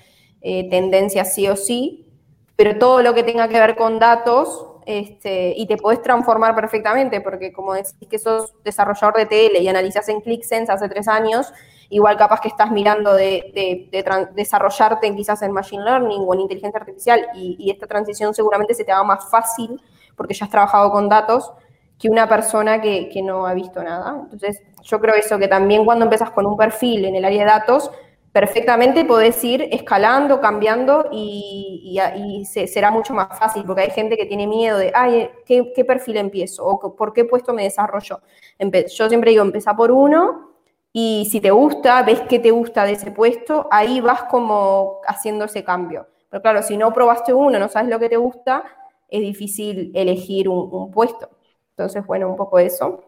eh, tendencia sí o sí, pero todo lo que tenga que ver con datos este, y te puedes transformar perfectamente, porque como decís que sos desarrollador de TL y analizas en ClickSense hace tres años, igual capaz que estás mirando de, desarrollarte quizás en Machine Learning o en inteligencia artificial y, esta transición seguramente se te haga más fácil porque ya has trabajado con datos que una persona que, no ha visto nada. Entonces, yo creo eso, que también cuando empiezas con un perfil en el área de datos, perfectamente podés ir escalando, cambiando y, será mucho más fácil, porque hay gente que tiene miedo de, ay, ¿qué, qué perfil empiezo? ¿O por qué puesto me desarrollo? yo siempre digo, empieza por uno y si te gusta, ves que te gusta de ese puesto, ahí vas como haciendo ese cambio. Pero claro, si no probaste uno, no sabes lo que te gusta, es difícil elegir un, puesto. Entonces, bueno, un poco eso.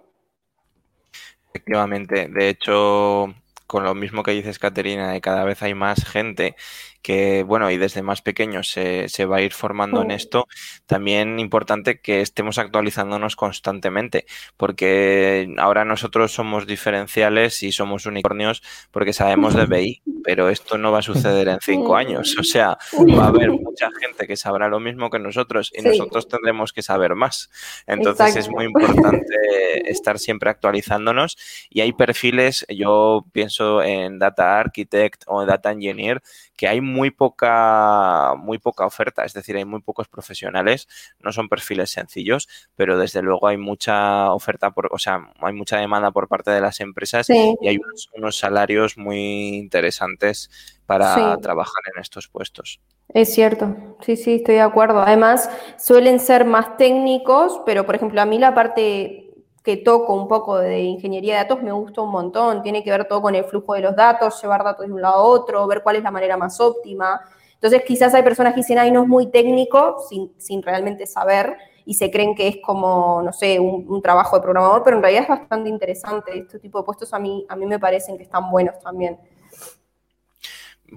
Efectivamente, de hecho, con lo mismo que dices, Caterina, de cada vez hay más gente que, bueno, y desde más pequeños se, se va a ir formando en esto, también importante que estemos actualizándonos constantemente, porque ahora nosotros somos diferenciales y somos unicornios porque sabemos de BI, pero esto no va a suceder en cinco años. O sea, va a haber mucha gente que sabrá lo mismo que nosotros y nosotros tendremos que saber más. Entonces es muy importante estar siempre actualizándonos y hay perfiles, yo pienso en Data Architect o Data Engineer, que hay muy poca, muy poca oferta, es decir, hay muy pocos profesionales, no son perfiles sencillos, pero desde luego hay mucha oferta, por, o sea, hay mucha demanda por parte de las empresas y hay unos, salarios muy interesantes para trabajar en estos puestos. Es cierto, sí, sí, estoy de acuerdo. Además, suelen ser más técnicos, pero por ejemplo, a mí la parte que toco un poco de ingeniería de datos me gusta un montón. Tiene que ver todo con el flujo de los datos, llevar datos de un lado a otro, ver cuál es la manera más óptima. Entonces, quizás hay personas que dicen, ay, no es muy técnico, sin, sin realmente saber, y se creen que es como, no sé, un, trabajo de programador, pero en realidad es bastante interesante. Este tipo de puestos a mí, a mí me parecen que están buenos también.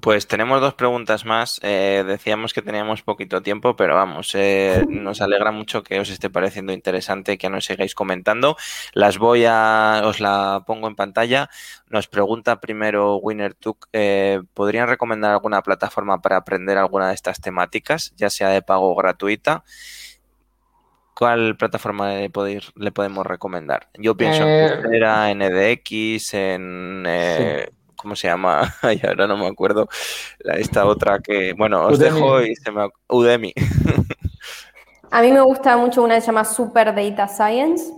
Pues tenemos dos preguntas más. Eh, decíamos que teníamos poquito tiempo, pero vamos, eh, nos alegra mucho que os esté pareciendo interesante que nos sigáis comentando. Las voy a, os la pongo en pantalla. Nos pregunta primero Winner eh, ¿podrían recomendar alguna plataforma para aprender alguna de estas temáticas, ya sea de pago o gratuita? ¿Cuál plataforma le, podéis, le podemos recomendar? Yo pienso en Coursera, en EDX, en... ¿cómo se llama? Ay, ahora no me acuerdo. esta otra que, bueno, os dejo y se me... Udemy. A mí me gusta mucho una que se llama Super Data Science,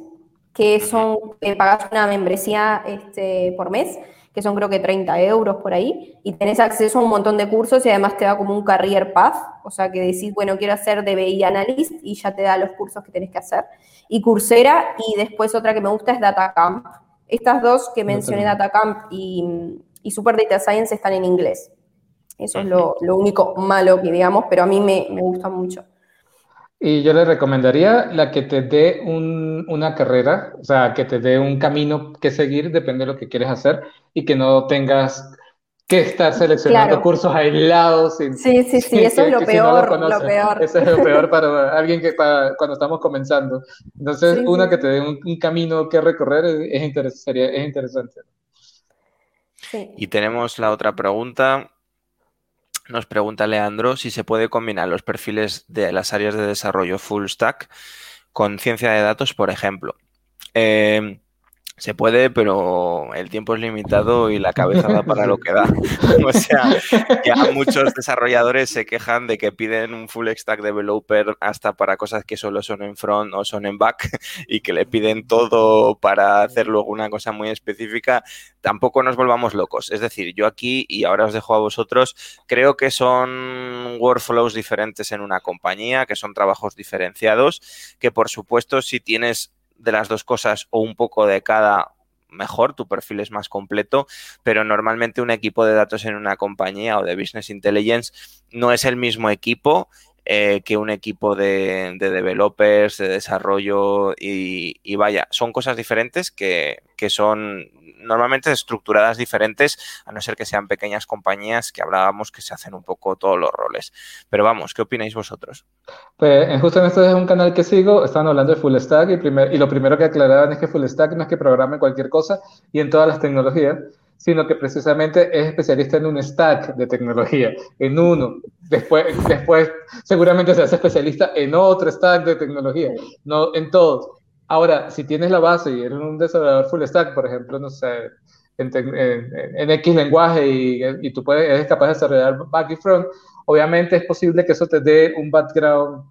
que son, eh, pagas una membresía este, por mes, que son creo que 30 euros por ahí, y tenés acceso a un montón de cursos y además te da como un career path, o sea que decís, bueno, quiero hacer DBI Analyst y ya te da los cursos que tenés que hacer. Y Coursera, y después otra que me gusta es DataCamp. Estas dos que mencioné, DataCamp y, y Super Data Science están en inglés. Eso es lo, único malo que digamos, pero a mí me, gusta mucho. Y yo le recomendaría la que te dé una carrera, o sea, que te dé un camino que seguir, depende de lo que quieres hacer, y que no tengas que estar seleccionando cursos aislados. sí, sí, sí, eso es lo peor, lo, peor. Eso es lo peor para alguien que cuando estamos comenzando. Entonces, una que te dé un, camino que recorrer es, es, sería, es interesante. Y tenemos la otra pregunta. Nos pregunta Leandro si se puede combinar los perfiles de las áreas de desarrollo full stack con ciencia de datos, por ejemplo. Eh, se puede, pero el tiempo es limitado y la cabeza da para lo que da. O sea, ya muchos desarrolladores se quejan de que piden un full stack developer hasta para cosas que solo son en front o son en back y que le piden todo para hacer luego una cosa muy específica. Tampoco nos volvamos locos. Es decir, yo aquí, y ahora os dejo a vosotros, creo que son workflows diferentes en una compañía, que son trabajos diferenciados, que por supuesto si tienes de las dos cosas o un poco de cada mejor, tu perfil es más completo, pero normalmente un equipo de datos en una compañía o de business intelligence no es el mismo equipo eh, que un equipo de, developers, de desarrollo y, vaya, son cosas diferentes que, que, son normalmente estructuradas diferentes, a no ser que sean pequeñas compañías que hablábamos que se hacen un poco todos los roles. Pero vamos, ¿qué opináis vosotros? Pues justo en este es un canal que sigo, están hablando de Full Stack y, primer, y lo primero que aclaraban es que Full Stack no es que programe cualquier cosa y en todas las tecnologías, sino que precisamente es especialista en un stack de tecnología, en uno. Después, después seguramente se hace especialista en otro stack de tecnología, no en todos. Ahora, si tienes la base y eres un desarrollador full stack, por ejemplo, no sé, en, en, X lenguaje y, y, tú puedes, eres capaz de desarrollar back y front, obviamente es posible que eso te dé un background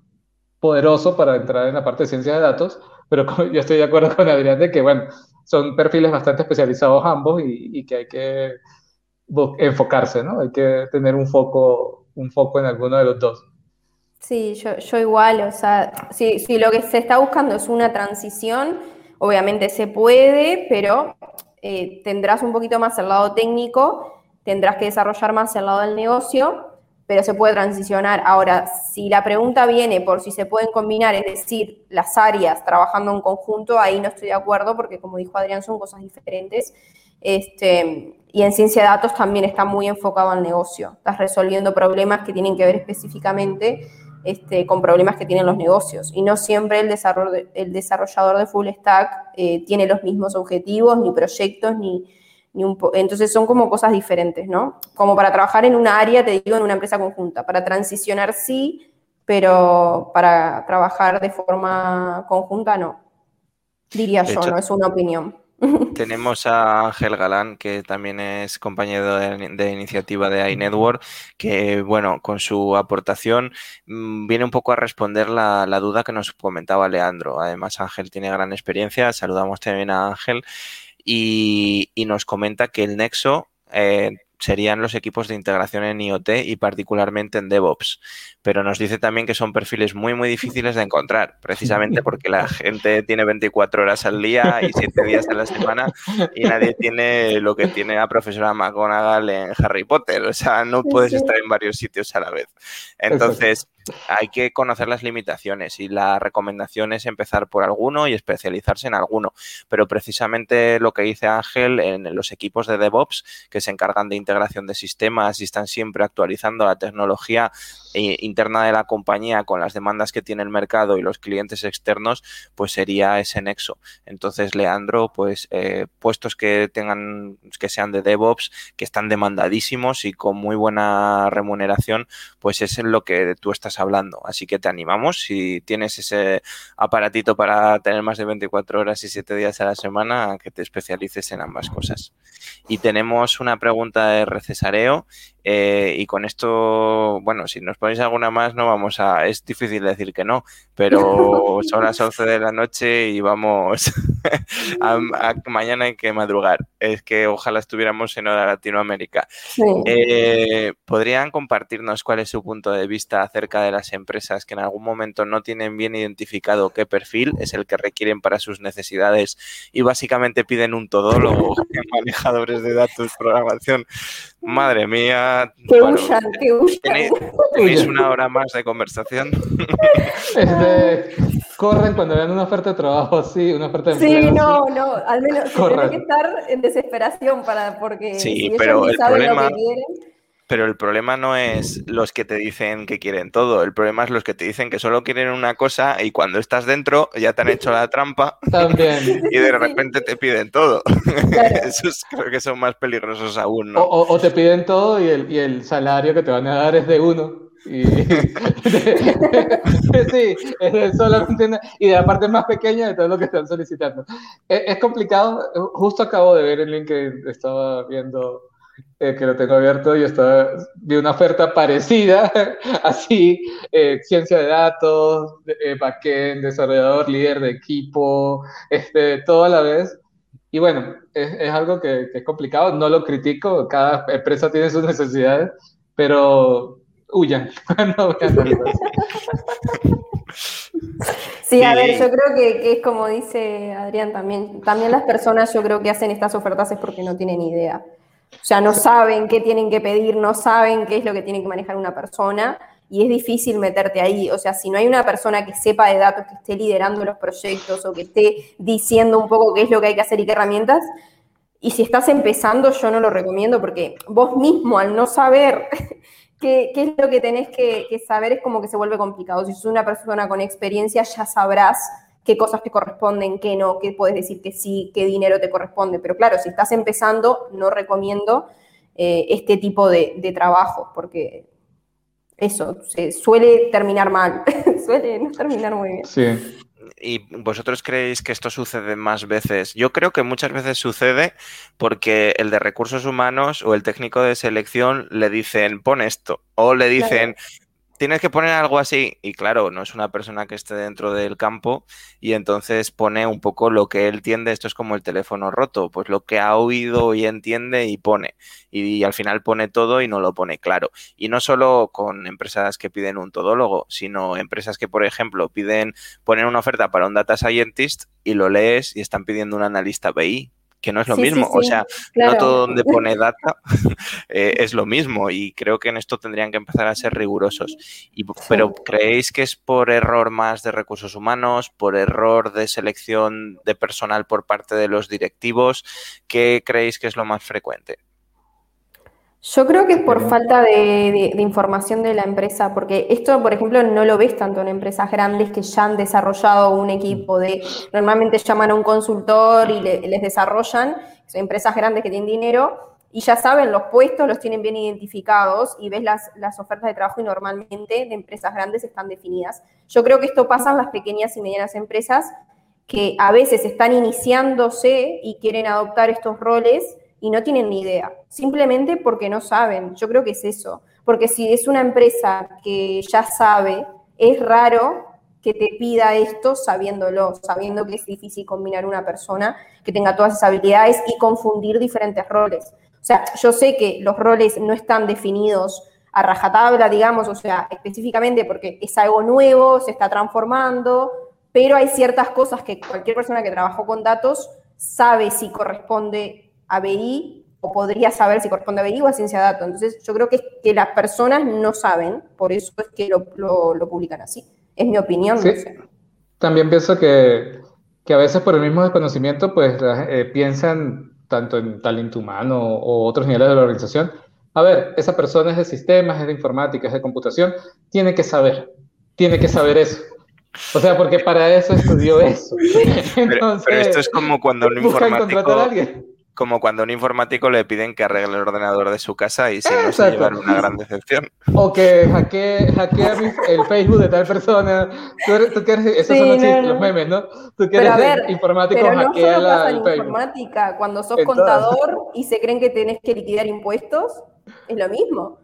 poderoso para entrar en la parte de ciencia de datos, pero yo estoy de acuerdo con Adrián de que, bueno, son perfiles bastante especializados ambos y, que hay que enfocarse, ¿no? Hay que tener un foco, un foco en alguno de los dos. Sí, yo, yo igual, o sea, si, si, lo que se está buscando es una transición, obviamente se puede, pero eh, tendrás un poquito más el lado técnico, tendrás que desarrollar más el lado del negocio, pero se puede transicionar. Ahora, si la pregunta viene por si se pueden combinar, es decir, las áreas trabajando en conjunto, ahí no estoy de acuerdo porque, como dijo Adrián, son cosas diferentes. Este, y en ciencia de datos también está muy enfocado al negocio. Estás resolviendo problemas que tienen que ver específicamente este, con problemas que tienen los negocios. Y no siempre el, desarrollador de full stack eh, tiene los mismos objetivos, ni proyectos, ni, entonces son como cosas diferentes, ¿no? Como para trabajar en una área, te digo, en una empresa conjunta. Para transicionar sí, pero para trabajar de forma conjunta no. Diría yo, no es una opinión. Tenemos a Ángel Galán, que también es compañero de, iniciativa de iNetwork, que, bueno, con su aportación mm, viene un poco a responder la, duda que nos comentaba Leandro. Además, Ángel tiene gran experiencia. Saludamos también a Ángel y, nos comenta que el nexo eh, serían los equipos de integración en IoT y particularmente en DevOps. Pero nos dice también que son perfiles muy, muy difíciles de encontrar, precisamente porque la gente tiene 24 horas al día y 7 días a la semana y nadie tiene lo que tiene la profesora McGonagall en Harry Potter, o sea, no puedes estar en varios sitios a la vez. Entonces, hay que conocer las limitaciones y la recomendación es empezar por alguno y especializarse en alguno. Pero precisamente lo que dice Ángel en los equipos de DevOps que se encargan de integración de sistemas y están siempre actualizando la tecnología eh, interna de la compañía con las demandas que tiene el mercado y los clientes externos, pues sería ese nexo. Entonces, Leandro, pues eh, puestos que tengan, que sean de DevOps, que están demandadísimos y con muy buena remuneración, pues es en lo que tú estás hablando. Así que te animamos, si tienes ese aparatito para tener más de 24 horas y 7 días a la semana, que te especialices en ambas cosas. Y tenemos una pregunta de recesareo eh, y con esto, bueno, si nos ponéis alguna más, no vamos a. Es difícil decir que no, pero son las 11 de la noche y vamos. A, mañana hay que madrugar. Es que ojalá estuviéramos en hora Latinoamérica. Eh, ¿Podrían compartirnos cuál es su punto de vista acerca de las empresas que en algún momento no tienen bien identificado qué perfil es el que requieren para sus necesidades y básicamente piden un todólogo, manejadores de datos, programación? Madre mía. Que huyan, que huyan. ¿Tenéis, una hora más de conversación? Este, corren cuando ven una oferta de trabajo así, una oferta de empleo. Sí, no, no, al menos tienen que estar en desesperación para, porque sí, pero el problema... Pero el problema no es los que te dicen que quieren todo, el problema es los que te dicen que solo quieren una cosa y cuando estás dentro ya te han hecho la trampa También. y de repente te piden todo. Esos creo que son más peligrosos aún, ¿no? O, te piden todo y el, y el, salario que te van a dar es de uno. Y, sí, es solamente y de la parte más pequeña de todo lo que están solicitando. Es complicado, justo acabo de ver el link que estaba viendo eh, que lo tengo abierto, y estaba, vi una oferta parecida, así, eh, ciencia de datos, eh, backend, desarrollador, líder de equipo, este, todo a la vez. Y bueno, es, es algo que, que, es complicado, no lo critico, cada empresa tiene sus necesidades, pero huyan, no Sí, a ver, yo creo que, que, es como dice Adrián también, también las personas yo creo que hacen estas ofertas es porque no tienen idea. O sea, no saben qué tienen que pedir, no saben qué es lo que tiene que manejar una persona y es difícil meterte ahí. O sea, si no hay una persona que sepa de datos, que esté liderando los proyectos o que esté diciendo un poco qué es lo que hay que hacer y qué herramientas, y si estás empezando, yo no lo recomiendo porque vos mismo al no saber qué, es lo que tenés que, que saber es como que se vuelve complicado. Si sos una persona con experiencia, ya sabrás qué cosas te corresponden, qué no, qué puedes decir que sí, qué dinero te corresponde. Pero claro, si estás empezando, no recomiendo eh, este tipo de, de trabajo, porque eso se suele terminar mal, suele no terminar muy bien. Sí. ¿Y vosotros creéis que esto sucede más veces? Yo creo que muchas veces sucede porque el de recursos humanos o el técnico de selección le dicen, pon esto, o le dicen, tienes que poner algo así y claro, no es una persona que esté dentro del campo y entonces pone un poco lo que él entiende, esto es como el teléfono roto, pues lo que ha oído y entiende y pone y, al final pone todo y no lo pone claro. Y no solo con empresas que piden un todólogo, sino empresas que por ejemplo piden poner una oferta para un data scientist y lo lees y están pidiendo un analista BI que no es lo mismo. o sea, no todo donde pone data eh, es lo mismo y creo que en esto tendrían que empezar a ser rigurosos. Y, pero ¿creéis que es por error más de recursos humanos, por error de selección de personal por parte de los directivos? ¿Qué creéis que es lo más frecuente? Yo creo que es por falta de, información de la empresa, porque esto, por ejemplo, no lo ves tanto en empresas grandes que ya han desarrollado un equipo de, normalmente llaman a un consultor y les desarrollan, son empresas grandes que tienen dinero y ya saben los puestos, los tienen bien identificados y ves las, las ofertas de trabajo y normalmente de empresas grandes están definidas. Yo creo que esto pasa en las pequeñas y medianas empresas que a veces están iniciándose y quieren adoptar estos roles y no tienen ni idea, simplemente porque no saben. Yo creo que es eso, porque si es una empresa que ya sabe, es raro que te pida esto sabiéndolo, sabiendo que es difícil combinar una persona que tenga todas esas habilidades y confundir diferentes roles. O sea, yo sé que los roles no están definidos a rajatabla, digamos, o sea, específicamente porque es algo nuevo, se está transformando, pero hay ciertas cosas que cualquier persona que trabajó con datos sabe si corresponde a BI o podría saber si corresponde a BI o a ciencia de datos. Entonces, yo creo que, que las personas no saben, por eso es que lo, publican así. Es mi opinión. Sí. También pienso que, que, a veces por el mismo desconocimiento, pues eh, piensan tanto en talento humano o otros niveles de la organización. A ver, esa persona es de sistemas, es de informática, es de computación, tiene que saber, tiene que saber eso. O sea, porque para eso estudió eso. pero, esto es como cuando un informático como cuando a un informático le piden que arregle el ordenador de su casa y si no se llevan una gran decepción. O que hackee, el Facebook de tal persona. Tú, quieres, esos son los, los, memes, ¿no? Tú quieres ver, informático pero no hackea la, el Facebook. informática. Cuando sos contador y se creen que tenés que liquidar impuestos, es lo mismo.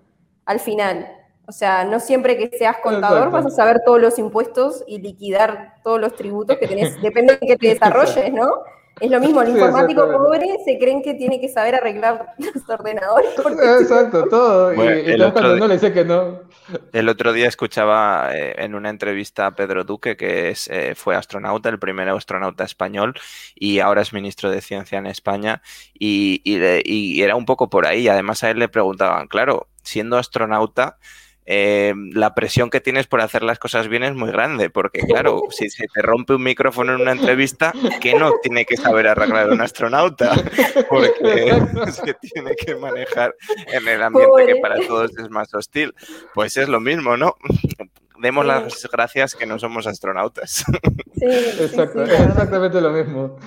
Al final. O sea, no siempre que seas contador vas a saber todos los impuestos y liquidar todos los tributos que tenés, depende de que te desarrolles, ¿no? Es lo mismo, el informático pobre se creen que tiene que saber arreglar los ordenadores. Exacto, todo. y, cuando no le dice que no. El otro día escuchaba eh, en una entrevista a Pedro Duque, que es, eh, fue astronauta, el primer astronauta español, y ahora es ministro de Ciencia en España, y, y era un poco por ahí. Además a él le preguntaban, claro, siendo astronauta, eh, la presión que tienes por hacer las cosas bien es muy grande, porque claro, si se te rompe un micrófono en una entrevista, ¿qué no tiene que saber arreglar un astronauta? Porque se tiene que manejar en el ambiente que para todos es más hostil. Pues es lo mismo, ¿no? demos las gracias que no somos astronautas. Sí, exactamente lo mismo.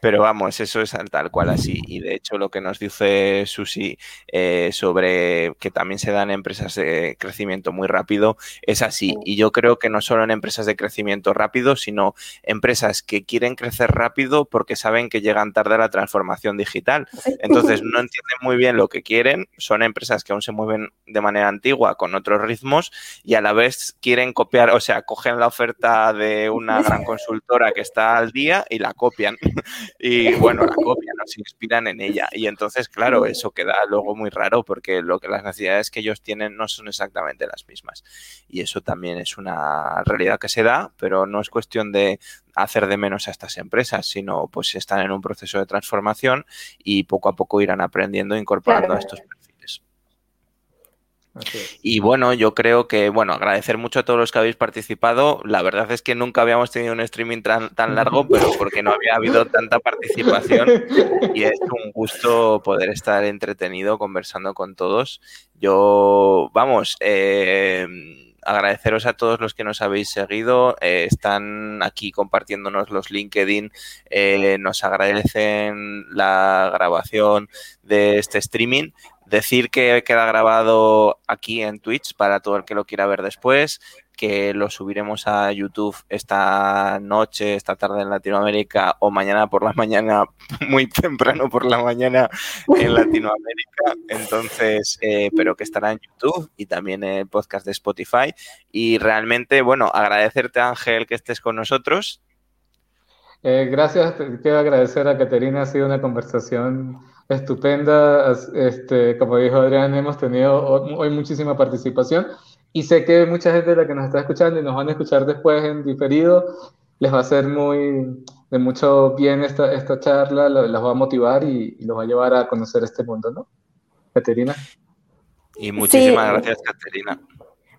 Pero vamos, eso es tal cual así. Y de hecho lo que nos dice Susi eh, sobre que también se dan empresas de crecimiento muy rápido es así. Y yo creo que no solo en empresas de crecimiento rápido, sino empresas que quieren crecer rápido porque saben que llegan tarde a la transformación digital. Entonces no entienden muy bien lo que quieren. Son empresas que aún se mueven de manera antigua con otros ritmos y a la vez quieren copiar, o sea, cogen la oferta de una gran consultora que está al día y la copian. Y bueno, la copian, ¿no? se inspiran en ella. Y entonces, claro, eso queda luego muy raro porque lo que las necesidades que ellos tienen no son exactamente las mismas. Y eso también es una realidad que se da, pero no es cuestión de hacer de menos a estas empresas, sino pues están en un proceso de transformación y poco a poco irán aprendiendo e incorporando a estos y bueno, yo creo que, bueno, agradecer mucho a todos los que habéis participado. La verdad es que nunca habíamos tenido un streaming tan, largo, pero porque no había habido tanta participación y es un gusto poder estar entretenido conversando con todos. Yo, vamos, eh, agradeceros a todos los que nos habéis seguido. Eh, están aquí compartiéndonos los LinkedIn. Eh, nos agradecen la grabación de este streaming. Decir que queda grabado aquí en Twitch para todo el que lo quiera ver después, que lo subiremos a YouTube esta noche, esta tarde en Latinoamérica o mañana por la mañana, muy temprano por la mañana en Latinoamérica. Entonces, eh, pero que estará en YouTube y también en el podcast de Spotify. Y realmente, bueno, agradecerte Ángel que estés con nosotros. Eh, gracias, quiero agradecer a Caterina, ha sido una conversación estupenda. Este, como dijo Adrián, hemos tenido hoy muchísima participación y sé que mucha gente de la que nos está escuchando y nos van a escuchar después en diferido, les va a hacer muy de mucho bien esta, esta charla, los va a motivar y, los va a llevar a conocer este mundo, ¿no? Caterina. Y muchísimas gracias, Caterina.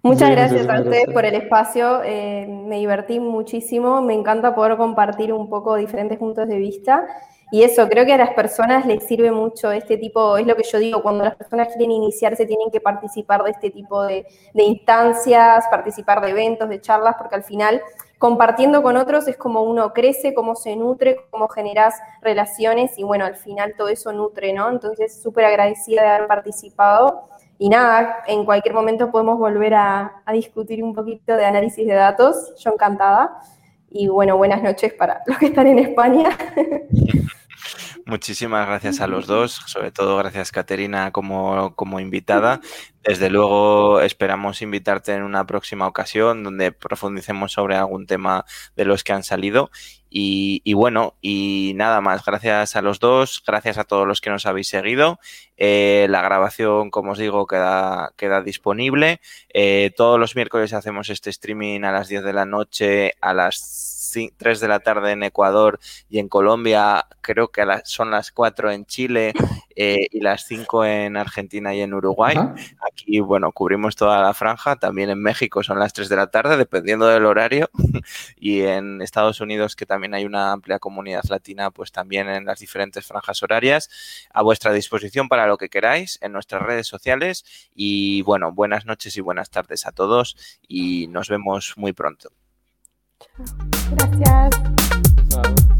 Muchas gracias a ustedes por el espacio, eh, me divertí muchísimo, me encanta poder compartir un poco diferentes puntos de vista y eso, creo que a las personas les sirve mucho este tipo, es lo que yo digo, cuando las personas quieren iniciarse tienen que participar de este tipo de, instancias, participar de eventos, de charlas, porque al final compartiendo con otros es como uno crece, cómo se nutre, cómo generas relaciones y bueno, al final todo eso nutre, ¿no? Entonces, súper agradecida de haber participado. Y nada, en cualquier momento podemos volver a, discutir un poquito de análisis de datos, yo encantada. Y bueno, buenas noches para los que están en España. Muchísimas gracias a los dos, sobre todo gracias Caterina como, como invitada. Desde luego esperamos invitarte en una próxima ocasión donde profundicemos sobre algún tema de los que han salido. Y, bueno, y nada más, gracias a los dos, gracias a todos los que nos habéis seguido. Eh, la grabación, como os digo, queda, queda disponible. Eh, todos los miércoles hacemos este streaming a las 10 de la noche, a las 3 de la tarde en Ecuador y en Colombia, creo que son las 4 en Chile eh, y las 5 en Argentina y en Uruguay. Aquí, bueno, cubrimos toda la franja. También en México son las 3 de la tarde, dependiendo del horario. y en Estados Unidos, que también hay una amplia comunidad latina, pues también en las diferentes franjas horarias. A vuestra disposición para lo que queráis en nuestras redes sociales. Y bueno, buenas noches y buenas tardes a todos y nos vemos muy pronto. Chao. Gracias. Chao.